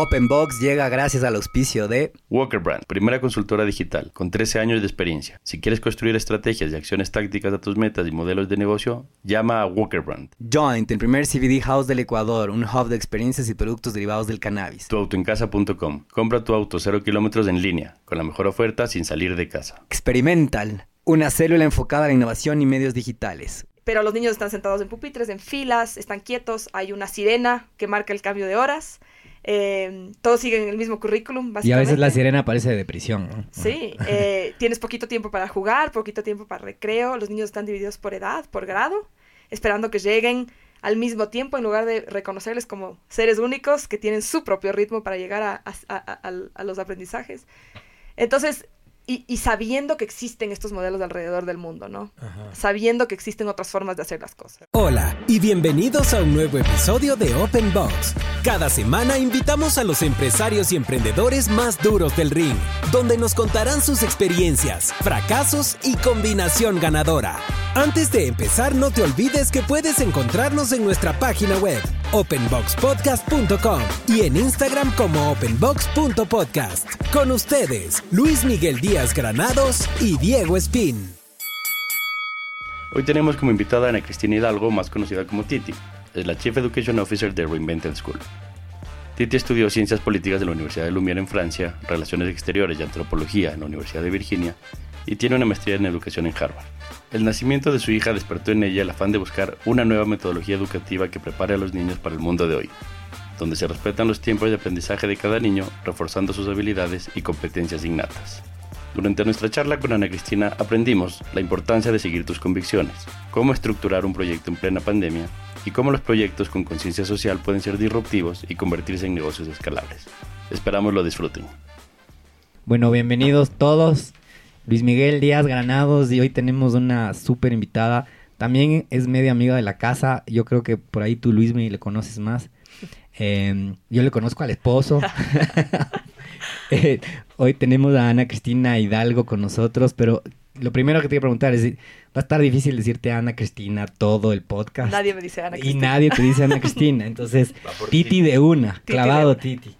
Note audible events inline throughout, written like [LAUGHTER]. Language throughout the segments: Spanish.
Open Box llega gracias al auspicio de Walker Brand, primera consultora digital con 13 años de experiencia. Si quieres construir estrategias y acciones tácticas a tus metas y modelos de negocio, llama a Walker Brand. Joint, el primer CBD house del Ecuador, un hub de experiencias y productos derivados del cannabis. Tuautoencasa.com. Compra tu auto 0 kilómetros en línea, con la mejor oferta sin salir de casa. Experimental, una célula enfocada a la innovación y medios digitales pero los niños están sentados en pupitres, en filas, están quietos, hay una sirena que marca el cambio de horas. Eh, todos siguen el mismo currículum, básicamente. Y a veces la sirena aparece de prisión. Sí, eh, tienes poquito tiempo para jugar, poquito tiempo para recreo, los niños están divididos por edad, por grado, esperando que lleguen al mismo tiempo en lugar de reconocerles como seres únicos que tienen su propio ritmo para llegar a, a los aprendizajes. Entonces, y, sabiendo que existen estos modelos alrededor del mundo, ¿no? Sabiendo que existen otras formas de hacer las cosas. Hola y bienvenidos a un nuevo episodio de Open Box. Cada semana invitamos a los empresarios y emprendedores más duros del ring, donde nos contarán sus experiencias, fracasos y combinación ganadora. Antes de empezar, no te olvides que puedes encontrarnos en nuestra página web openboxpodcast.com y en Instagram como openbox.podcast. Con ustedes, Luis Miguel Díaz Granados y Diego Espín. Hoy tenemos como invitada a Ana Cristina Hidalgo, más conocida como Titi. Es la Chief Education Officer de Reinvented School. Titi estudió Ciencias Políticas de la Universidad de Lumière en Francia, Relaciones Exteriores y Antropología en la Universidad de Virginia y tiene una maestría en Educación en Harvard. El nacimiento de su hija despertó en ella el afán de buscar una nueva metodología educativa que prepare a los niños para el mundo de hoy, donde se respetan los tiempos de aprendizaje de cada niño, reforzando sus habilidades y competencias innatas. Durante nuestra charla con Ana Cristina aprendimos la importancia de seguir tus convicciones, cómo estructurar un proyecto en plena pandemia y cómo los proyectos con conciencia social pueden ser disruptivos y convertirse en negocios escalables. Esperamos lo disfruten. Bueno, bienvenidos todos Luis Miguel Díaz Granados y hoy tenemos una súper invitada. También es media amiga de la casa. Yo creo que por ahí tú, Luis, me le conoces más. [LAUGHS] Em, yo le conozco al esposo. [LAUGHS] [LAUGHS] Eh, hoy tenemos a Ana Cristina Hidalgo con nosotros, pero lo primero que te voy a preguntar es, va a estar difícil decirte Ana Cristina todo el podcast. Nadie me dice Ana Cristina. Y nadie te dice Ana Cristina. Entonces, Titi de una, clavado Titi.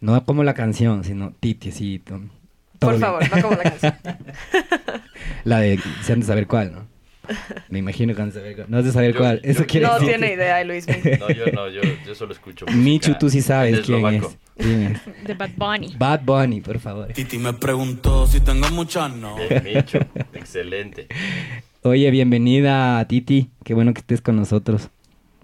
No como la canción, sino Titi, sí. Por favor, no como la canción. [LAUGHS] la de, se han de saber cuál, ¿no? Me imagino que han de saber cuál. No has de saber cuál. Eso quiere no tiene idea, Luis. No, yo no, yo, yo solo escucho música. Michu, tú sí sabes quién es. De Bad Bunny. Bad Bunny, por favor. Titi me preguntó si tengo muchas no. Michu, excelente. Oye, bienvenida Titi. Qué bueno que estés con nosotros.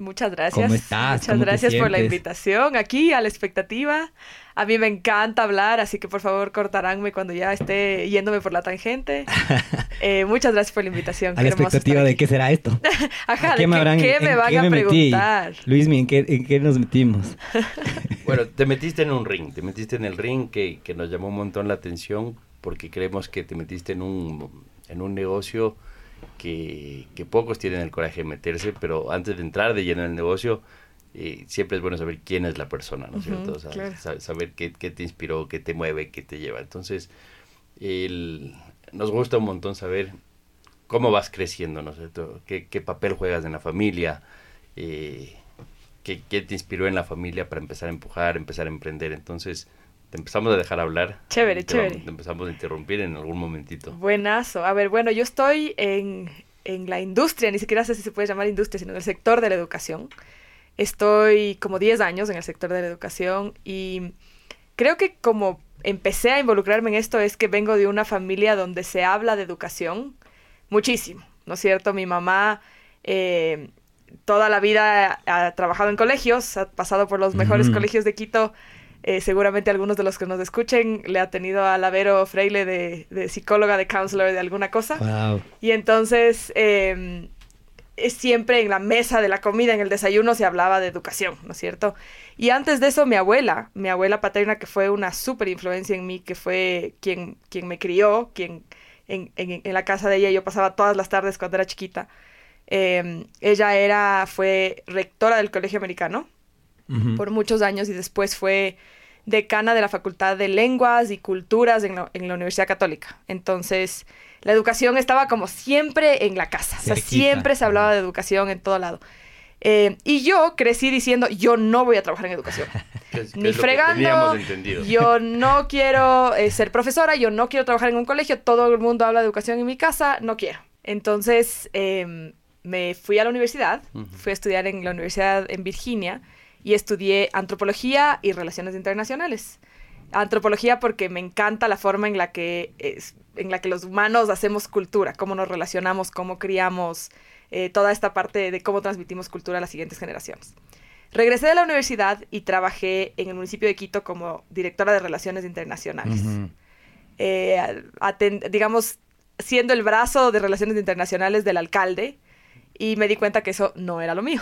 Muchas gracias. ¿Cómo estás? Muchas gracias por la invitación aquí a la expectativa. A mí me encanta hablar, así que por favor cortaránme cuando ya esté yéndome por la tangente. [LAUGHS] Eh, muchas gracias por la invitación. A la expectativa de qué será esto. [LAUGHS] Ajá, ¿qué, me, van a preguntar? Luis, ¿en qué, ¿en qué nos metimos? [LAUGHS] bueno, te metiste en un ring, te metiste en el ring que, que nos llamó un montón la atención porque creemos que te metiste en un, en un negocio que, pocos tienen el coraje de meterse, pero antes de entrar de lleno en el negocio, eh, siempre es bueno saber quién es la persona, ¿no es cierto? saber qué, te inspiró, qué te mueve, qué te lleva. Entonces, nos gusta un montón saber cómo vas creciendo, ¿no es cierto? ¿Qué, papel juegas en la familia? Eh, ¿qué, ¿Qué te inspiró en la familia para empezar a empujar, empezar a emprender? Entonces, te empezamos a dejar hablar. Chévere, chévere. Te empezamos a interrumpir en algún momentito. Buenazo. A ver, bueno, yo estoy en, la industria, ni siquiera sé si se puede llamar industria, sino en el sector de la educación. Estoy como 10 años en el sector de la educación y creo que como empecé a involucrarme en esto es que vengo de una familia donde se habla de educación muchísimo, ¿no es cierto? Mi mamá eh, toda la vida ha trabajado en colegios, ha pasado por los mejores colegios de Quito eh, seguramente algunos de los que nos escuchen le ha tenido a Lavero Freile de, psicóloga, de counselor, de alguna cosa. Y entonces em, siempre en la mesa de la comida, en el desayuno, se hablaba de educación, ¿no es cierto? Y antes de eso, mi abuela, mi abuela paterna, que fue una súper influencia en mí, que fue quien, quien me crió, quien en, en, la casa de ella yo pasaba todas las tardes cuando era chiquita. Em, ella era, fue rectora del colegio americano por muchos años y después fue decana de la Facultad de Lenguas y Culturas en la, Universidad Católica. Entonces, la educación estaba como siempre en la casa, o sea, siempre se hablaba de educación en todo lado. Eh, y yo crecí diciendo, yo no voy a trabajar en educación. [LAUGHS] Ni lo fregando. Yo [LAUGHS] no quiero eh, ser profesora, yo no quiero trabajar en un colegio, todo el mundo habla de educación en mi casa, no quiero. Entonces em, me fui a la universidad, Ujú. fui a estudiar en la universidad en Virginia y estudié antropología y relaciones internacionales. Antropología porque me encanta la forma en la que es- en la que los humanos hacemos cultura, cómo nos relacionamos, cómo criamos, eh, toda esta parte de cómo transmitimos cultura a las siguientes generaciones. Regresé de la universidad y trabajé en el municipio de Quito como directora de relaciones internacionales. Ujú. Eh, aten- digamos, siendo el brazo de relaciones internacionales del alcalde y me di cuenta que eso no era lo mío.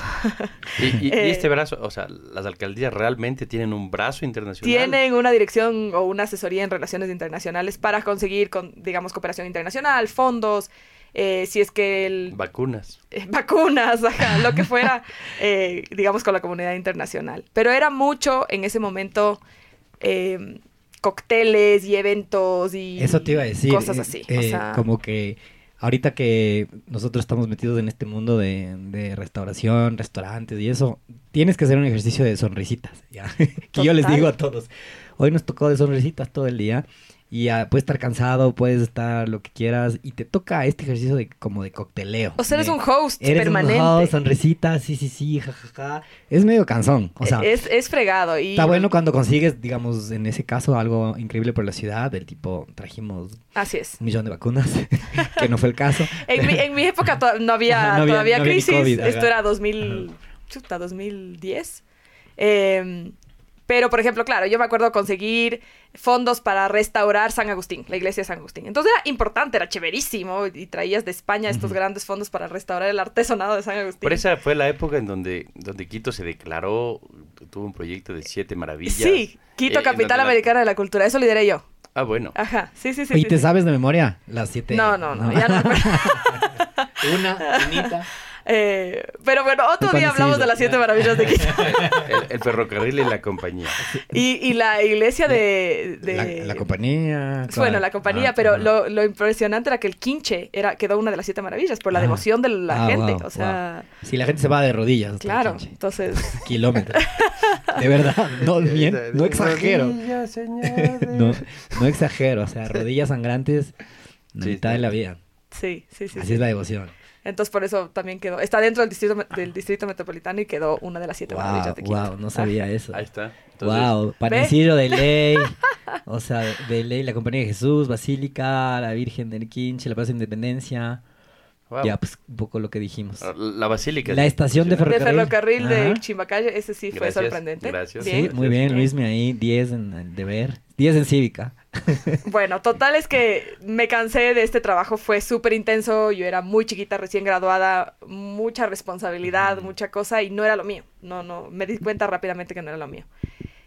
Y, y- y [LAUGHS] Eh, este brazo, o sea, las alcaldías realmente tienen un brazo internacional. Tienen una dirección o una asesoría en relaciones internacionales para conseguir, con, digamos, cooperación internacional, fondos, eh, si es que el, vacunas. eh, vacunas, ajá, lo que fuera, [LAUGHS] eh, digamos, con la comunidad internacional. Pero era mucho en ese momento eh, cócteles y eventos y Eso te iba a decir. cosas eh, así. o sea, Como que ahorita que nosotros estamos metidos en este mundo de, de restauración, restaurantes y eso, tienes que hacer un ejercicio de sonrisitas. ¿ya? [LAUGHS] que yo les digo a todos, hoy nos tocó de sonrisitas todo el día. Y ya puedes estar cansado, puedes estar lo que quieras. Y te toca este ejercicio de como de cocteleo. o sea, eres de- un host Eres permanente. un host, sonrisitas, sí, sí, sí, jajaja. Es medio cansón. O sea, es, es fregado. Y Está bueno cuando consigues, digamos, en ese caso, algo increíble por la ciudad, del tipo, trajimos Así es. un millón de vacunas, [LAUGHS] que no fue el caso. [LAUGHS] En mi, en mi época to- no había, no había- todavía no había crisis. COVID, ajá. Esto era 2000, chuta, 2010. Eh, pero, por ejemplo, claro, yo me acuerdo conseguir fondos para restaurar San Agustín, la iglesia de San Agustín. Entonces era importante, era chéverísimo. Y traías de España estos grandes fondos para restaurar el artesonado de San Agustín. Por esa fue la época en donde, donde Quito se declaró, tuvo un proyecto de siete maravillas. Sí, Quito, eh, capital la- americana de la cultura. Eso lideré yo. Ah, bueno. Ajá, sí, sí, sí. ¿Y sí, te sí. sabes de memoria las siete? No, no, no, ya [LAUGHS] no. Una, unita. Eh, pero bueno, otro día hablamos de las siete maravillas de Quito. [LAUGHS] El, el ferrocarril y la compañía. Y, y la iglesia de... de- La, la compañía. Bueno, la compañía, Ah, pero lo, lo impresionante era que el quinche era, quedó una de las siete maravillas por la Ah. devoción de la Ah, gente. wow, o sea, Si la gente se va de rodillas. el claro. Entonces, [LAUGHS] Kilómetros. De verdad, no, no exagero. No, no exagero, o sea, rodillas sangrantes, la Sí, mitad de la vida. sí, sí, sí. Así sí. es la devoción. Entonces, por eso también quedó. Está dentro del distrito, del distrito metropolitano y quedó una de las siete Wow, maravillas de Quito. wow, no sabía eso. Ahí está. Entonces, Wow, panecillo de ley. [LAUGHS] O sea, de ley, la Compañía de Jesús, Basílica, la Virgen del Quinche, la Plaza de Independencia. Wow. Ya, pues un poco lo que dijimos. La basílica. La estación de De ferrocarril. ferrocarril de Ajá. Chimbacayo, ese sí fue Gracias, sorprendente. gracias. Sí, Bien. muy bien, Bien. Luismi ahí, 10 en el deber, 10 en cívica. [LAUGHS] Bueno, total es que me cansé de este trabajo, fue súper intenso, yo era muy chiquita, recién graduada, mucha responsabilidad, mucha cosa y no era lo mío. No, no, me di cuenta rápidamente que no era lo mío.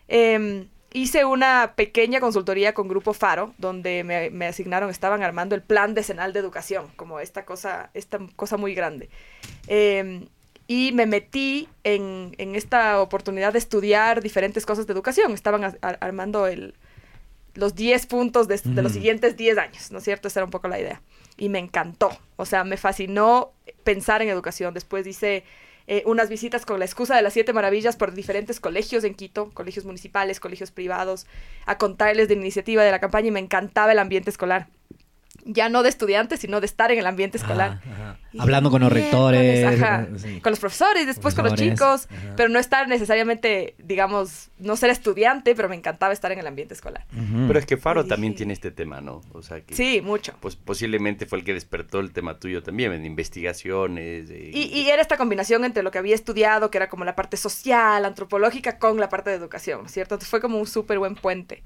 Em, hice una pequeña consultoría con Grupo Faro, donde me, me asignaron, estaban armando el plan decenal de educación, como esta cosa, esta cosa muy grande. Em, y me metí en, en esta oportunidad de estudiar diferentes cosas de educación. Estaban a- a- armando el, los 10 puntos de, de los siguientes 10 años, ¿no es cierto? Esa era un poco la idea. Y me encantó. O sea, me fascinó pensar en educación. Después hice eh, unas visitas con la excusa de las siete maravillas por diferentes colegios en Quito, colegios municipales, colegios privados, a contarles de la iniciativa de la campaña y me encantaba el ambiente escolar. Ya no de estudiantes, sino de estar en el ambiente escolar. Ajá, ajá. Y Hablando con los rectores. ajá, sí. con los profesores, después con los chicos, ajá. pero no estar necesariamente, digamos, no ser estudiante, pero me encantaba estar en el ambiente escolar. Pero es que Faro también tiene este tema, ¿no? O sea que. Sí, mucho. Pues posiblemente fue el que despertó el tema tuyo también, en investigaciones. Y, y era esta combinación entre lo que había estudiado, que era como la parte social, antropológica, con la parte de educación, ¿cierto? Entonces fue como un súper buen puente.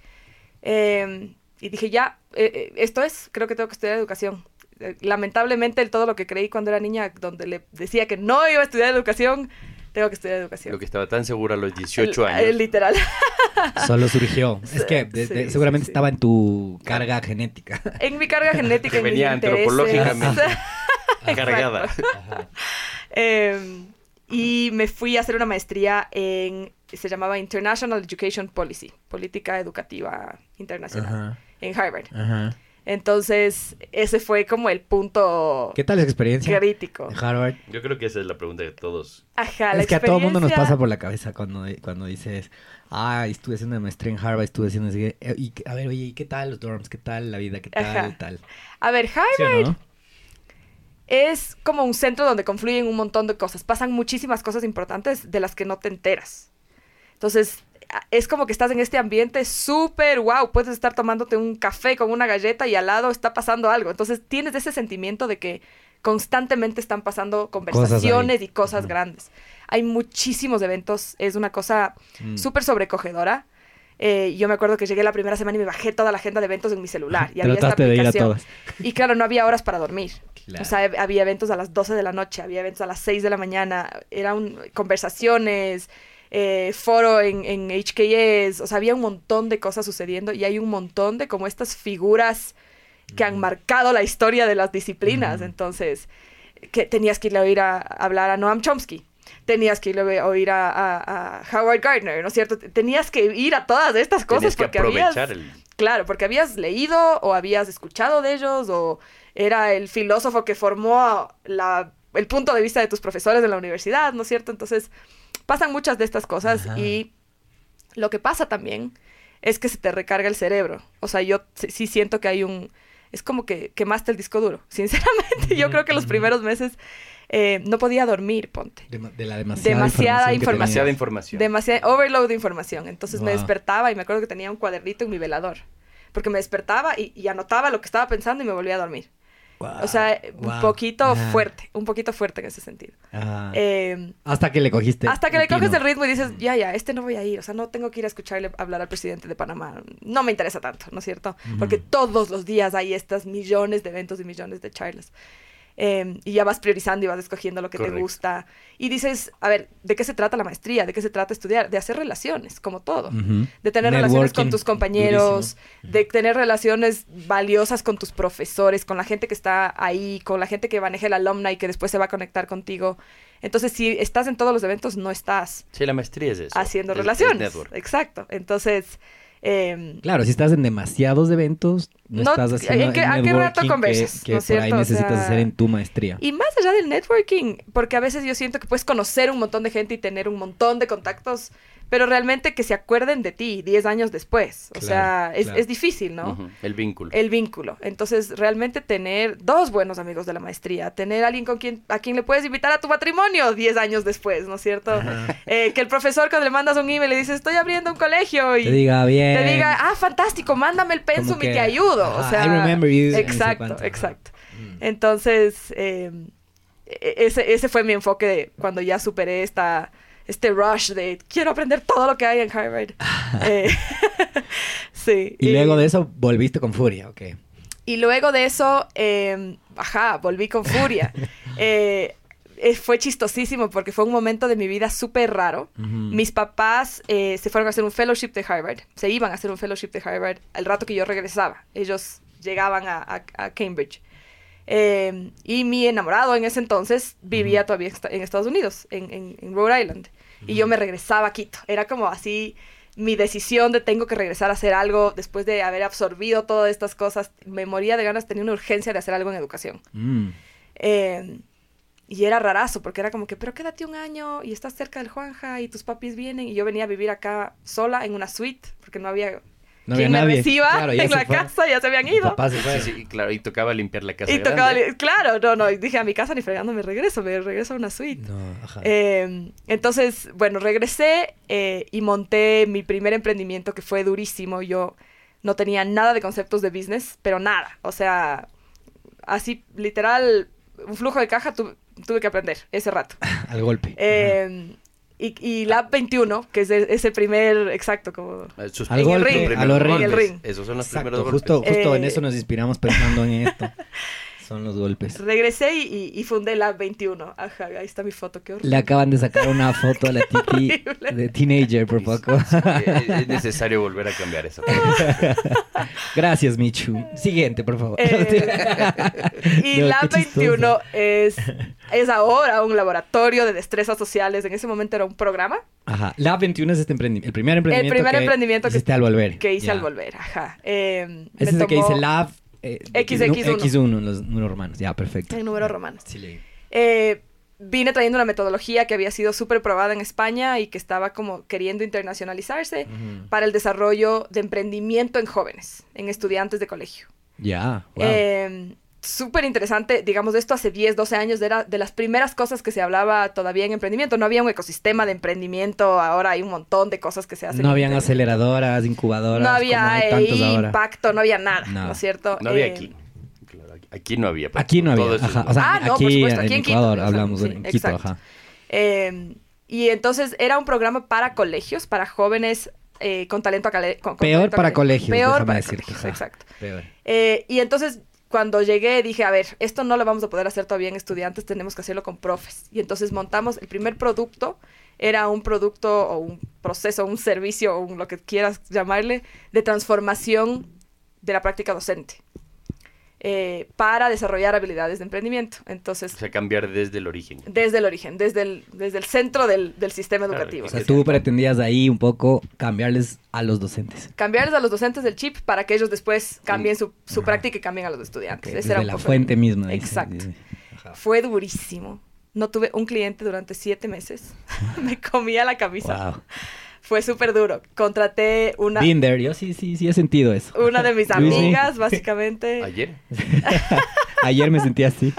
Eh, y dije, ya, eh, eh, esto es, creo que tengo que estudiar educación. Eh, lamentablemente, todo lo que creí cuando era niña, donde le decía que no iba a estudiar educación, tengo que estudiar educación. Lo que estaba tan seguro a los 18 El- años. literal. [LAUGHS] Solo surgió. [LAUGHS] Es que de- de- Sí, seguramente sí, sí. estaba en tu carga genética. en mi carga genética, [LAUGHS] Que en mis venía antropológicamente cargada. Eh, y me fui a hacer una maestría en, se llamaba International Education Policy, Política Educativa Internacional, Ajá, en Harvard. ajá. Entonces, ese fue como el punto ¿Qué tal esa experiencia? crítico. En Harvard. Yo creo que esa es la pregunta de todos. Ajá, la es que a todo mundo nos pasa por la cabeza cuando, cuando dices, ah, estuve haciendo una maestría en Harvard, estuve haciendo que- eh, y, a ver, oye, ¿y qué tal los dorms? ¿Qué tal la vida? ¿Qué tal? Ajá. tal? A ver, ¿Sí Harvard no? es como un centro donde confluyen un montón de cosas. Pasan muchísimas cosas importantes de las que no te enteras. Entonces, es como que estás en este ambiente súper wow. Puedes estar tomándote un café con una galleta y al lado está pasando algo. Entonces, tienes ese sentimiento de que constantemente están pasando conversaciones y cosas grandes. Hay muchísimos eventos. Es una cosa Mm. súper sobrecogedora. Eh, yo me acuerdo que llegué la primera semana y me bajé toda la agenda de eventos en mi celular. Y [LAUGHS] había esta aplicación. Y claro, no había horas para dormir. Claro. O sea, hab- había eventos a las 12 de la noche, había eventos a las 6 de la mañana, eran conversaciones, eh, foro en, en HKS, o sea, había un montón de cosas sucediendo y hay un montón de como estas figuras que han marcado la historia de las disciplinas. Entonces, que tenías que ir a oír a, a hablar a Noam Chomsky. Tenías que ir a oír a, a- a Howard Gardner, ¿no es cierto? Tenías que ir a todas estas cosas que porque habías... el... Claro, porque habías leído o habías escuchado de ellos o era el filósofo que formó la, el punto de vista de tus profesores en la universidad, ¿no es cierto? Entonces, pasan muchas de estas cosas Ajá. y lo que pasa también es que se te recarga el cerebro. O sea, yo sí- siento que hay un... Es como que quemaste el disco duro. [LAUGHS] Sinceramente, yo creo que los primeros meses eh, no podía dormir, ponte. De, de la demasiada, Demasiada información. información. Demasiada información. Demasiado overload de información. Entonces me despertaba y me acuerdo que tenía un cuadernito en mi velador. Porque me despertaba y, y anotaba lo que estaba pensando y me volvía a dormir. Wow, O sea, un poquito Ah, fuerte, un poquito fuerte en ese sentido. ah. Eh, hasta que le cogiste. hasta que le coges el ritmo y dices, ya, ya, este no voy a ir. O sea, no tengo que ir a escucharle hablar al presidente de Panamá. No me interesa tanto, ¿no es cierto? Porque todos los días hay estas millones de eventos y millones de charlas. Eh, y ya vas priorizando y vas escogiendo lo que te gusta. Y dices, a ver, ¿de qué se trata la maestría? ¿De qué se trata estudiar? De hacer relaciones, como todo. De tener relaciones con tus compañeros, de tener relaciones valiosas con tus profesores, con la gente que está ahí, con la gente que maneja el alumni que después se va a conectar contigo. Entonces, si estás en todos los eventos, no estás Sí, la maestría es eso. haciendo es- es relaciones. Exacto. Entonces, em, Claro, si estás en demasiados eventos, no, No, estás haciendo ¿en qué- el a qué rato conversas? que, que ¿No es por ahí? O necesitas sea, hacer en tu maestría. y más allá del networking, porque a veces yo siento que puedes conocer un montón de gente y tener un montón de contactos, pero realmente que se acuerden de ti 10 años después. O Claro, sea, es, claro. es difícil, ¿no? El vínculo. el vínculo. Entonces, realmente tener dos buenos amigos de la maestría, tener alguien con quien, a quien le puedes invitar a tu matrimonio 10 años después, ¿no es cierto? Eh, que el profesor cuando le mandas un email le dices, estoy abriendo un colegio y Te diga bien. te diga, ah, fantástico, mándame el pensum y te ayudo. O sea, I remember you, no sé exacto, exacto. Mm. Entonces, eh, ese, ese fue mi enfoque de cuando ya superé esta, este rush de quiero aprender todo lo que hay en Harvard. [LAUGHS] Eh, [LAUGHS] sí. Y luego de eso volviste con furia, ok. Y luego de eso, eh, ajá, volví con furia. [LAUGHS] Eh, eh, fue chistosísimo porque fue un momento de mi vida súper raro. Mis papás eh, se fueron a hacer un fellowship de Harvard. Se iban a hacer un fellowship de Harvard al rato que yo regresaba. Ellos llegaban a, a- a Cambridge. Eh, y mi enamorado en ese entonces vivía todavía en Estados Unidos, en, en- en Rhode Island. Y yo me regresaba a Quito. Era como así mi decisión de tengo que regresar a hacer algo después de haber absorbido todas estas cosas. Me moría de ganas, tenía una urgencia de hacer algo en educación. Mm. Eh, y era rarazo, porque era como que, pero quédate un año y estás cerca del Juanja y tus papis vienen. Y yo venía a vivir acá sola en una suite, porque no había No quien había me nadie. reciba Claro, en la fue. casa, ya se habían ido. papás se Sí, claro, y tocaba limpiar la casa. Y tocaba, grande. li- claro, no, no, dije a mi casa ni fregando me regreso, me regreso a una suite. No, ajá. Eh, entonces, bueno, regresé eh, y monté mi primer emprendimiento que fue durísimo. Yo no tenía nada de conceptos de business, pero nada. O sea, así, literal, un flujo de caja tu- tuve que aprender ese rato. [LAUGHS] Al golpe. Eh, y, y Lab 21, que es e- ese primer, exacto, como... Sus Al en el golpe, ring, a los en el ring. Esos son los Exacto, primeros justo, golpes. justo en Eh, eso nos inspiramos pensando en esto. [LAUGHS] Son los golpes. Regresé y, y- y fundé Lab 21. Ajá, ahí está mi foto, qué horrible. Le acaban de sacar una foto a la Titi Horrible. de teenager por poco. Es necesario volver a cambiar eso. [LAUGHS] Gracias, Michu. Siguiente, por favor. Eh, [LAUGHS] y No, chistoso. 21 es, es ahora un laboratorio de destrezas sociales. En ese momento era un programa Ajá. Lab 21 es este emprendimiento. El primer emprendimiento primer que emprendimiento que- hiciste al volver. que hice al volver. Ajá. Eh, me Ese es el que dice Lab eh, XX1. X1, los números romanos. Ya, perfecto. En números romanos. Sí, leí. Eh, vine trayendo una metodología que había sido súper probada en España y que estaba como queriendo internacionalizarse para el desarrollo de emprendimiento en jóvenes, en estudiantes de colegio. Ya, wow. Eh, súper interesante, digamos, de esto hace 10, 12 años era de las primeras cosas que se hablaba todavía en emprendimiento. No había un ecosistema de emprendimiento, ahora hay un montón de cosas que se hacen. no habían Internet. aceleradoras, incubadoras. No como había hay tantos eh, ahora. impacto, no había nada, No. ¿no es cierto? No había Eh, aquí. Claro, aquí- no había. Aquí no había. Ajá. nuevo. O sea, Ah, no, por aquí, supuesto, aquí en en Quito, Ecuador o sea, hablamos sí, en Quito, exacto. ajá. Eh, y entonces era un programa para colegios, para jóvenes eh, con talento académico. Peor talento para colegios, Peor déjame para decirte, colegios, exacto. Peor. Eh, y entonces cuando llegué dije, a ver, esto no lo vamos a poder hacer todavía en estudiantes, tenemos que hacerlo con profes. Y entonces montamos el primer producto, era un producto o un proceso, un servicio, o lo que quieras llamarle, de transformación de la práctica docente. Eh, para desarrollar habilidades de emprendimiento. Entonces, O sea, cambiar desde el origen. desde el origen, desde el, desde el centro del, del sistema Claro, educativo. O sea, tú pretendías ahí un poco cambiarles a los docentes. Cambiarles a los docentes del chip para que ellos después cambien su, su práctica y cambien a los estudiantes. Que Ese desde era un la poco fuente misma. dice. Exacto. Ajá. Fue durísimo. No tuve un cliente durante siete meses. [LAUGHS] Me comía la camisa. Wow. Fue súper duro. Contraté una, Been there. Yo sí, sí, sí he sentido eso. una de mis [LAUGHS] amigas, básicamente. [LAUGHS] Ayer. [LAUGHS] Ayer me sentí así.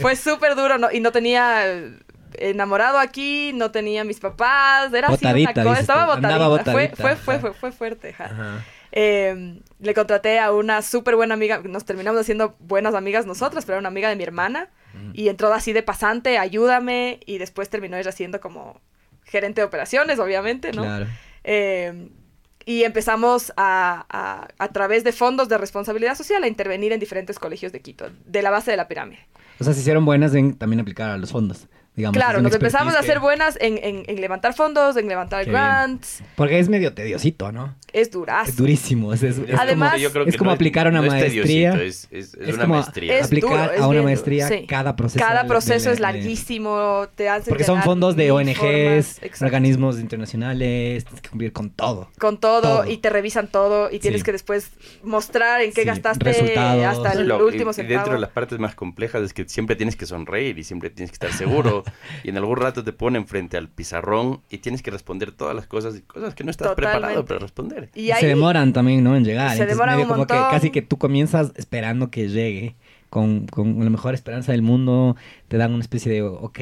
Fue súper duro no- y no tenía eh, enamorado aquí, no tenía mis papás. Era así Botadita, una cosa. Estaba botadita. Fue, botadita, fue, fue, ajá. fue, fue fuerte. ajá. Eh, le contraté a una súper buena amiga, nos terminamos haciendo buenas amigas nosotras, pero era una amiga de mi hermana, y entró así de pasante, ayúdame, y después terminó ella siendo como gerente de operaciones, obviamente, ¿no? Claro. Eh, y empezamos a, a, a través de fondos de responsabilidad social a intervenir en diferentes colegios de Quito, de la base de la pirámide. O sea, se hicieron buenas en también aplicar a los fondos. Digamos, claro, nos empezamos a hacer buenas en, en- en levantar fondos, en levantar Qué bien. grants. Porque es medio tediosito, ¿no? Es durazo. Es durísimo. Es, es- es Además- como, Yo creo es como no aplicar una no maestría. es, es- es es una como maestría. Es aplicar duro, es a una maestría sí. cada proceso. Cada proceso de- es larguísimo, te hacen Porque son fondos de ONGs, formas, organismos internacionales, tienes que cumplir con todo. con todo, Todo. y te revisan todo y tienes Sí. que después mostrar en qué Sí, gastaste resultados. hasta el lo- último y, y centavo. dentro de las partes más complejas es que siempre tienes que sonreír y siempre tienes que estar seguro [LAUGHS] [LAUGHS] y en algún rato te ponen frente al pizarrón y tienes que responder todas las cosas y cosas que no estás preparado para responder. Y Y ahí se demoran también, ¿no? En llegar. Se Entonces, demoran medio un como que casi que tú comienzas esperando que llegue con, con la mejor esperanza del mundo. Te dan una especie de, ok,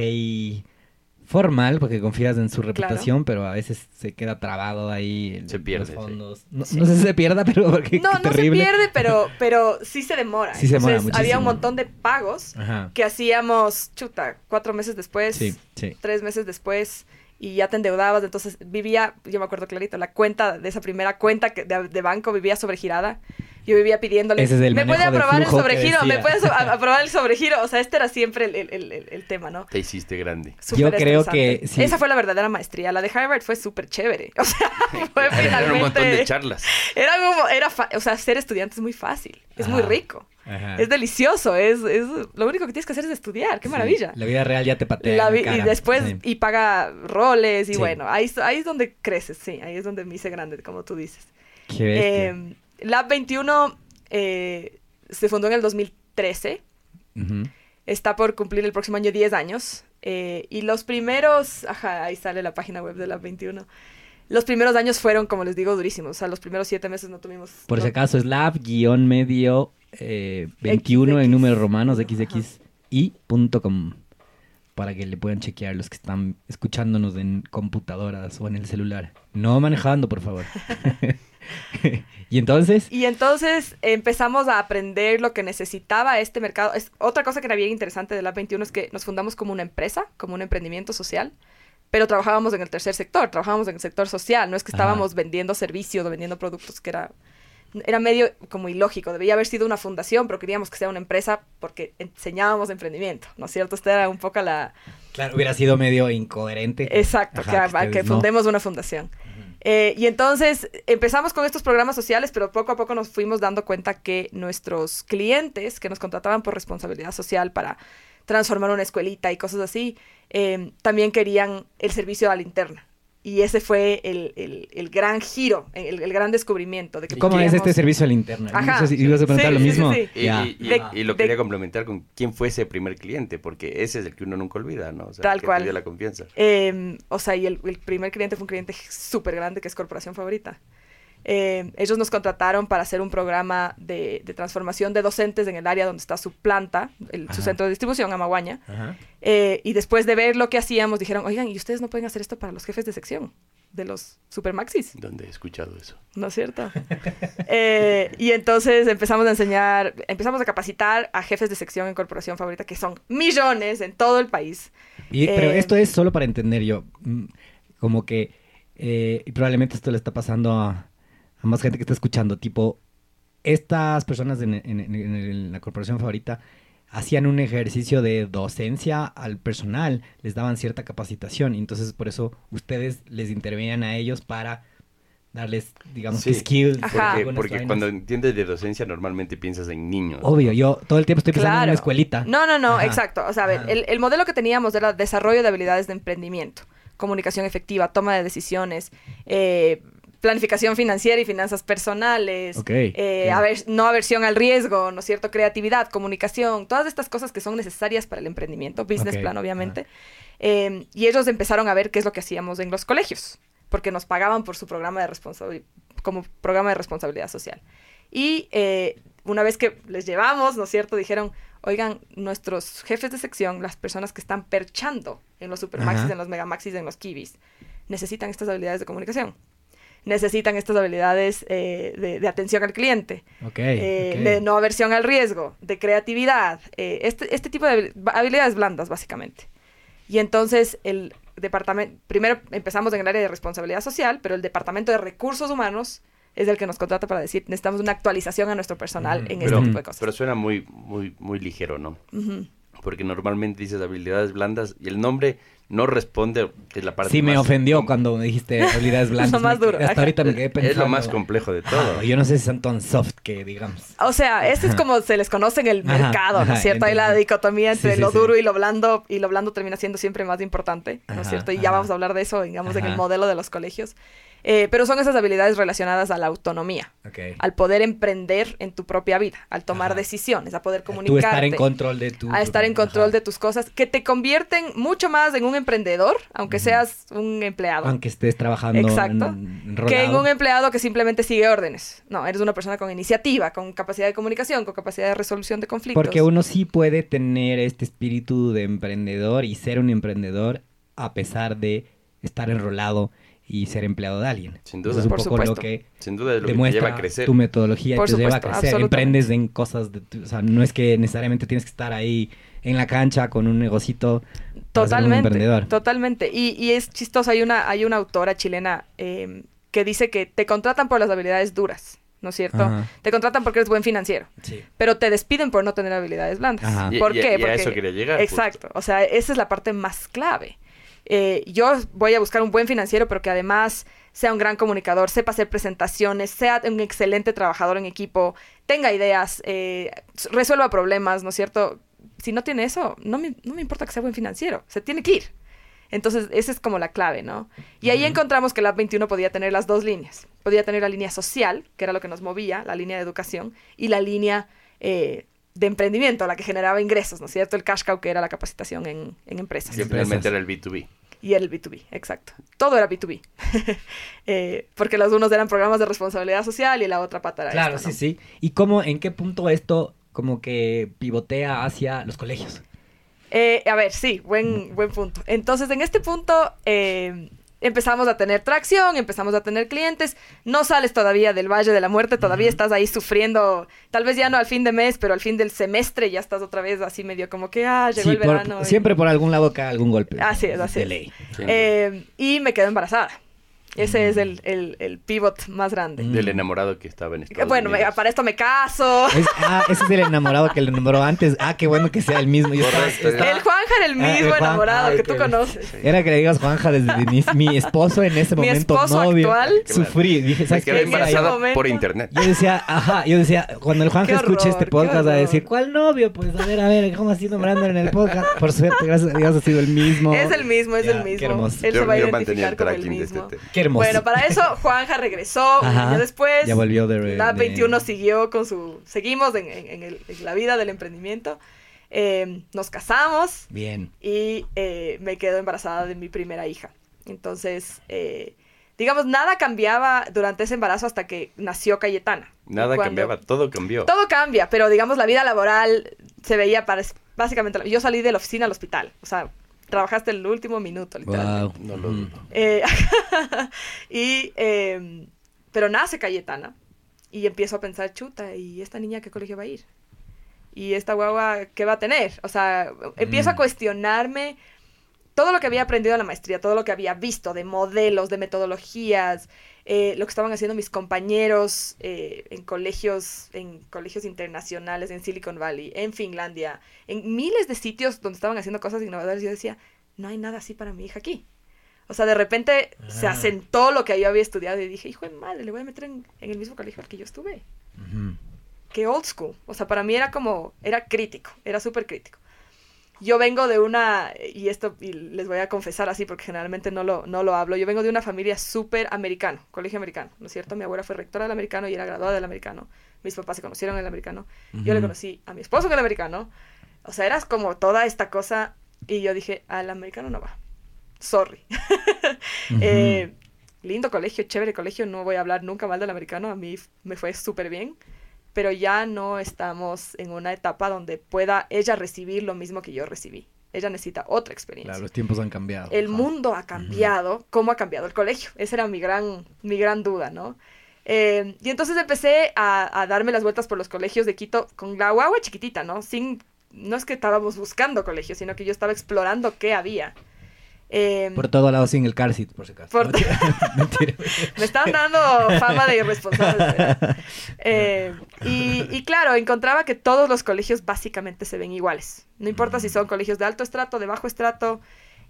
formal, porque confías en su reputación, pero a veces se queda trabado ahí. en Se pierde, los sí. fondos. No, Sí. no sé si se pierda, pero [LAUGHS] porque no, no se pierde, pero, pero sí se demora. Sí se demora Entonces, había un montón de pagos Ajá. que hacíamos, chuta, cuatro meses después, Sí, sí. tres meses después, y ya te endeudabas. Entonces vivía, yo me acuerdo clarito, la cuenta de esa primera cuenta que de, de banco vivía sobregirada. Yo vivía pidiéndole, Ese es el ¿me puede aprobar el sobregiro? ¿Me puede so- [LAUGHS] aprobar el sobregiro? O sea, este era siempre el, el- el- el- el tema, ¿no? Te hiciste grande. Súper Yo creo estresante. que sí. Esa fue la verdadera maestría. La de Harvard fue súper chévere. [LAUGHS] O sea, [LAUGHS] fue Era un montón de finalmente... charlas. Era como, era fa- o sea, ser estudiante es muy fácil, es muy rico, Ajá. es delicioso, es, es lo único que tienes que hacer es estudiar, qué Sí, maravilla. La vida real ya te patea. La y después, Sí. y paga roles, y Sí. bueno, ahí, es- ahí es donde creces, sí, ahí es donde me hice grande, como tú dices. Qué. Eh, Lab 21 eh, se fundó en el 2013, Ujú. está por cumplir el próximo año 10 años, eh, y los primeros, ajá, ahí sale la página web de Lab 21. Los primeros años fueron, como les digo, durísimos. O sea, los primeros siete meses no tuvimos... Por no- si acaso, guion medio eh, 21 en números romanos, xxi.com. Para que le puedan chequear los que están escuchándonos en computadoras o en el celular. No manejando, por favor. [LAUGHS] [LAUGHS] y entonces, Y entonces empezamos a aprender lo que necesitaba este mercado. Es, otra cosa que era bien interesante de Lab 21 es que nos fundamos como una empresa, como un emprendimiento social, pero trabajábamos en el tercer sector, trabajábamos en el sector social, no es que Ajá. estábamos vendiendo servicios o vendiendo productos, que era, era medio como ilógico. Debía haber sido una fundación, pero queríamos que sea una empresa porque enseñábamos emprendimiento, ¿no es cierto? Esta era un poco la... claro, hubiera sido medio incoherente. Exacto, Ajá, que, no. fundemos una fundación. Eh, y entonces empezamos con estos programas sociales, pero poco a poco nos fuimos dando cuenta que nuestros clientes que nos contrataban por responsabilidad social para transformar una escuelita y cosas así, eh, también querían el servicio a la interna. Y ese fue el, el- el gran giro, el, el gran descubrimiento de que ¿Cómo es este queríamos- servicio al interno? Ajá. Sí, ¿Ibas a preguntar Sí, lo sí, mismo? sí, Y, Ya. y- y- De- y lo de- quería complementar con quién fue ese primer cliente, porque ese es el que uno nunca olvida, ¿no? O sea, Tal que te cual. dio la confianza. Eh, o sea, y el, el primer cliente fue un cliente súper grande que es Corporación Favorita. Eh, ellos nos contrataron para hacer un programa de, de transformación de docentes en el área donde está su planta, el- su centro de distribución, Amaguaña. Ajá. Eh, y después de ver lo que hacíamos, dijeron, oigan, ¿y ustedes no pueden hacer esto para los jefes de sección de los supermaxis? ¿Dónde he escuchado eso? ¿No es cierto? Eh, y entonces empezamos a enseñar, empezamos a capacitar a jefes de sección en Corporación Favorita, que son millones en todo el país. Y- pero Eh, esto es solo para entender yo, mm, como que, eh, y probablemente esto le está pasando a, a más gente que está escuchando, tipo, estas personas en, en- en- en la corporación favorita hacían un ejercicio de docencia al personal, les daban cierta capacitación, y entonces por eso ustedes les intervenían a ellos para darles, digamos, Sí. skills. Porque, porque cuando entiendes de docencia normalmente piensas en niños. Obvio, yo todo el tiempo estoy pensando en Claro. una escuelita. No, no, no, Ajá. exacto. O sea, a ver, el, el modelo que teníamos era desarrollo de habilidades de emprendimiento, comunicación efectiva, toma de decisiones, eh, planificación financiera y finanzas personales, eh, aver- no aversión al riesgo, ¿no es cierto? Creatividad, comunicación, todas estas cosas que son necesarias para el emprendimiento, business plan, obviamente. Eh, y ellos empezaron a ver qué es lo que hacíamos en los colegios, porque nos pagaban por su programa de responsabilidad, como programa de responsabilidad social. Y eh, una vez que les llevamos, ¿no es cierto? Dijeron, oigan, nuestros jefes de sección, las personas que están perchando en los supermaxis, en los megamaxis, en los kibis, necesitan estas habilidades de comunicación. Necesitan estas habilidades eh, de, de atención al cliente, Ok, eh, de no aversión al riesgo, de creatividad, eh, este, este tipo de habil- habilidades blandas, básicamente. Y entonces el departamento, primero empezamos en el área de responsabilidad social, pero el departamento de recursos humanos es el que nos contrata para decir, necesitamos una actualización a nuestro personal en Pero, este tipo de cosas. pero suena muy, muy, muy ligero, ¿no? Ujú. Porque normalmente dices habilidades blandas y el nombre no responde, que es la parte Sí, me más ofendió com- cuando me dijiste [LAUGHS] habilidades blandas. Lo más Me- duro, Hasta ahorita me quedé pensando. Es lo más complejo de todo. Ah, yo no sé si son tan soft que digamos. O sea, este es como se les conoce en el Ajá, mercado, ¿no es ajá, cierto? Hay la dicotomía entre Sí, sí, lo sí. duro y lo blando, y lo blando termina siendo siempre más importante, ¿no es cierto? Y ya vamos a hablar de eso, digamos, en el modelo de los colegios. Eh, pero son esas habilidades relacionadas a la autonomía, al poder emprender en tu propia vida, al tomar Ajá. decisiones, a poder comunicarte. estar en control de tu. a estar en control Ajá. de tus cosas, que te convierten mucho más en un emprendedor, aunque seas un empleado. Aunque estés trabajando. Exacto. que en un empleado que simplemente sigue órdenes. No, eres una persona con iniciativa, con capacidad de comunicación, con capacidad de resolución de conflictos. Porque uno sí puede tener este espíritu de emprendedor y ser un emprendedor a pesar de estar enrolado y ser empleado de alguien. Sin Eso duda. es un Por poco lo supuesto. que Sin duda es lo que te demuestra lleva a crecer. tu metodología y Por te lleva a supuesto, crecer. Emprendes en cosas, de tu- o sea, no es que necesariamente tienes que estar ahí en la cancha con un negocito. para ser un Totalmente, emprendedor. totalmente. Y, y es chistoso, hay una, hay una autora chilena eh, que dice que te contratan por las habilidades duras, ¿no es cierto? Ajá. Te contratan porque eres buen financiero, Sí. pero te despiden por no tener habilidades blandas. Ajá. Y- ¿Por y- qué? y a Porque eso quería llegar, Exacto. O sea, esa es la parte más clave. Eh, yo voy a buscar un buen financiero, pero que además sea un gran comunicador, sepa hacer presentaciones, sea un excelente trabajador en equipo, tenga ideas, eh, resuelva problemas, ¿no es cierto? Si no tiene eso, no me, no me importa que sea buen financiero, se tiene que ir. Entonces, esa es como la clave, ¿no? Y ahí encontramos que el Lab 21 podía tener las dos líneas. Podía tener la línea social, que era lo que nos movía, la línea de educación, y la línea eh, de emprendimiento, la que generaba ingresos, ¿no es cierto? El cash cow, que era la capacitación en, en empresas. Y finalmente era el B2B. Y el B2B, exacto. Todo era B2B. [LAUGHS] Eh, porque los unos eran programas de responsabilidad social y la otra pata era Claro, esta, sí, sí. ¿Y cómo, en qué punto esto como que pivotea hacia los colegios? Eh, a ver, sí, buen, buen punto. Entonces, en este punto eh, empezamos a tener tracción, empezamos a tener clientes. No sales todavía del Valle de la Muerte, todavía estás ahí sufriendo, tal vez ya no al fin de mes, pero al fin del semestre ya estás otra vez así medio como que, ah, llegó Sí, el por- verano. y- Siempre por algún lado cae algún golpe. Así es, así de es. ley. Sí. Eh, y me quedo embarazada. Ese es el, el, el pivot más grande. Del enamorado que estaba en Estados Bueno, me- Unidos. para esto me caso. Es- ah, ese es el enamorado que le nombró antes. Ah, qué bueno que sea el mismo. Yo estaba- Correcto, estaba- El Juanja era el Ah, el mismo Juan- enamorado ay, que tú qué- conoces. Era que le digas Juanja desde inicio. Mi esposo en ese Mi momento esposo novio. actual. Sufrí. Dije, Se ¿sabes qué? ese embarazada por internet. Yo decía, ajá, yo decía, cuando el Juanja Qué escuche este qué podcast va a decir. ¿cuál novio? Pues a ver, a ver, ¿cómo así nombrándolo en el podcast? Por suerte, gracias a Dios ha sido el mismo. Es el mismo, es Ya, el qué mismo. hermoso. Él se Yo- va a identificar el como el tracking de este mismo. tema. Qué hermoso. Bueno, para eso Juanja regresó un Ajá. año después. Ya volvió de... La de- 21 siguió con su... Seguimos en, en- en el- en la vida del emprendimiento. Eh, nos casamos Bien. y eh, me quedo embarazada de mi primera hija. Entonces, eh, digamos, nada cambiaba durante ese embarazo hasta que nació Cayetana. Nada Cuando- cambiaba, todo cambió. Todo cambia, pero digamos, la vida laboral se veía para, básicamente... Yo salí de la oficina al hospital. O sea, trabajaste el último minuto, literalmente. Wow. No lo Ujú. dudo. Eh, [LAUGHS] y, eh, pero nace Cayetana y empiezo a pensar, chuta, ¿y esta niña a qué colegio va a ir? ¿Y esta guagua qué va a tener? O sea, empiezo a Mm. cuestionarme todo lo que había aprendido en la maestría, todo lo que había visto de modelos, de metodologías, eh, lo que estaban haciendo mis compañeros eh, en colegios, en colegios internacionales, en Silicon Valley, en Finlandia, en miles de sitios donde estaban haciendo cosas innovadoras. Yo decía, no hay nada así para mi hija aquí. O sea, de repente se Ah. asentó lo que yo había estudiado y dije, hijo de madre, le voy a meter en, en el mismo colegio al que yo estuve. Ujú. Que old school. O sea, para mí era como, era crítico, era súper crítico. Yo vengo de una, y esto y les voy a confesar así porque generalmente no lo, no lo hablo, yo vengo de una familia súper americano, colegio americano, ¿no es cierto? Mi abuela fue rectora del americano y era graduada del americano. Mis papás se conocieron en el americano. Yo le conocí a mi esposo en el americano. O sea, eras como toda esta cosa y yo dije, al americano no va. Sorry. [LAUGHS] Eh, lindo colegio, chévere colegio, no voy a hablar nunca mal del americano, a mí me fue súper bien, pero ya no estamos en una etapa donde pueda ella recibir lo mismo que yo recibí. Ella necesita otra experiencia. Claro, los tiempos han cambiado. El mundo ha cambiado, ¿cómo ha cambiado el colegio? Esa era mi gran, mi gran duda, ¿no? Eh, y entonces empecé a, a darme las vueltas por los colegios de Quito con la guagua chiquitita, ¿no? Sin, no es que estábamos buscando colegios, sino que yo estaba explorando qué había. Eh, Por todo lado sin el car seat, por si acaso. Por- [LAUGHS] Mentira. Mentira. [LAUGHS] me están dando fama de irresponsable. [LAUGHS] Eh, y, y claro, encontraba que todos los colegios básicamente se ven iguales. No importa si son colegios de alto estrato, de bajo estrato.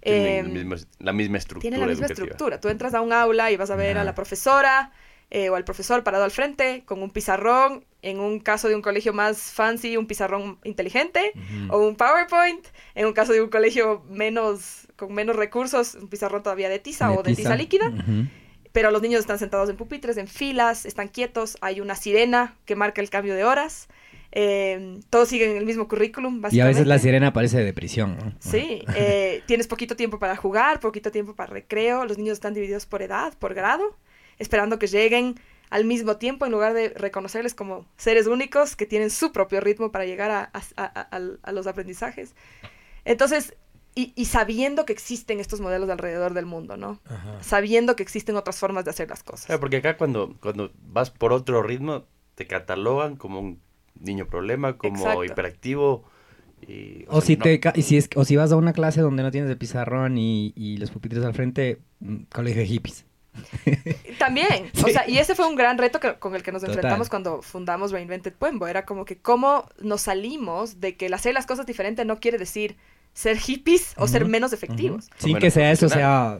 Tienen eh, mismo- la misma estructura tienen la misma educativa. estructura. Tú entras a un aula y vas a ver a la profesora eh, o al profesor parado al frente con un pizarrón. En un caso de un colegio más fancy, un pizarrón inteligente o un PowerPoint. En un caso de un colegio menos con menos recursos, un pizarrón todavía de tiza o de tiza líquida. Pero los niños están sentados en pupitres, en filas, están quietos. Hay una sirena que marca el cambio de horas. eh, todos siguen el mismo currículum, Y a básicamente. veces la sirena aparece de prisión. ¿no? Sí, [LAUGHS] eh, tienes poquito tiempo para jugar, poquito tiempo para recreo, los niños están divididos por edad, por grado, esperando que lleguen al mismo tiempo en lugar de reconocerles como seres únicos que tienen su propio ritmo para llegar a, a- a- los aprendizajes. Entonces, y, y sabiendo que existen estos modelos alrededor del mundo, ¿no? Sabiendo que existen otras formas de hacer las cosas. Claro, porque acá cuando, cuando vas por otro ritmo, te catalogan como un niño problema, como Exacto. hiperactivo. Y, O sea, si no- te y si es o si vas a una clase donde no tienes el pizarrón y, y los pupitres al frente, mm, colegio de hippies. También, o sea, y ese fue un gran reto que- con el que nos Total. enfrentamos cuando fundamos Reinvented Puembo. Era como que cómo nos salimos de que el hacer las cosas diferentes no quiere decir ser hippies o ser menos efectivos. Ujú. Sin menos que sea eso, sea,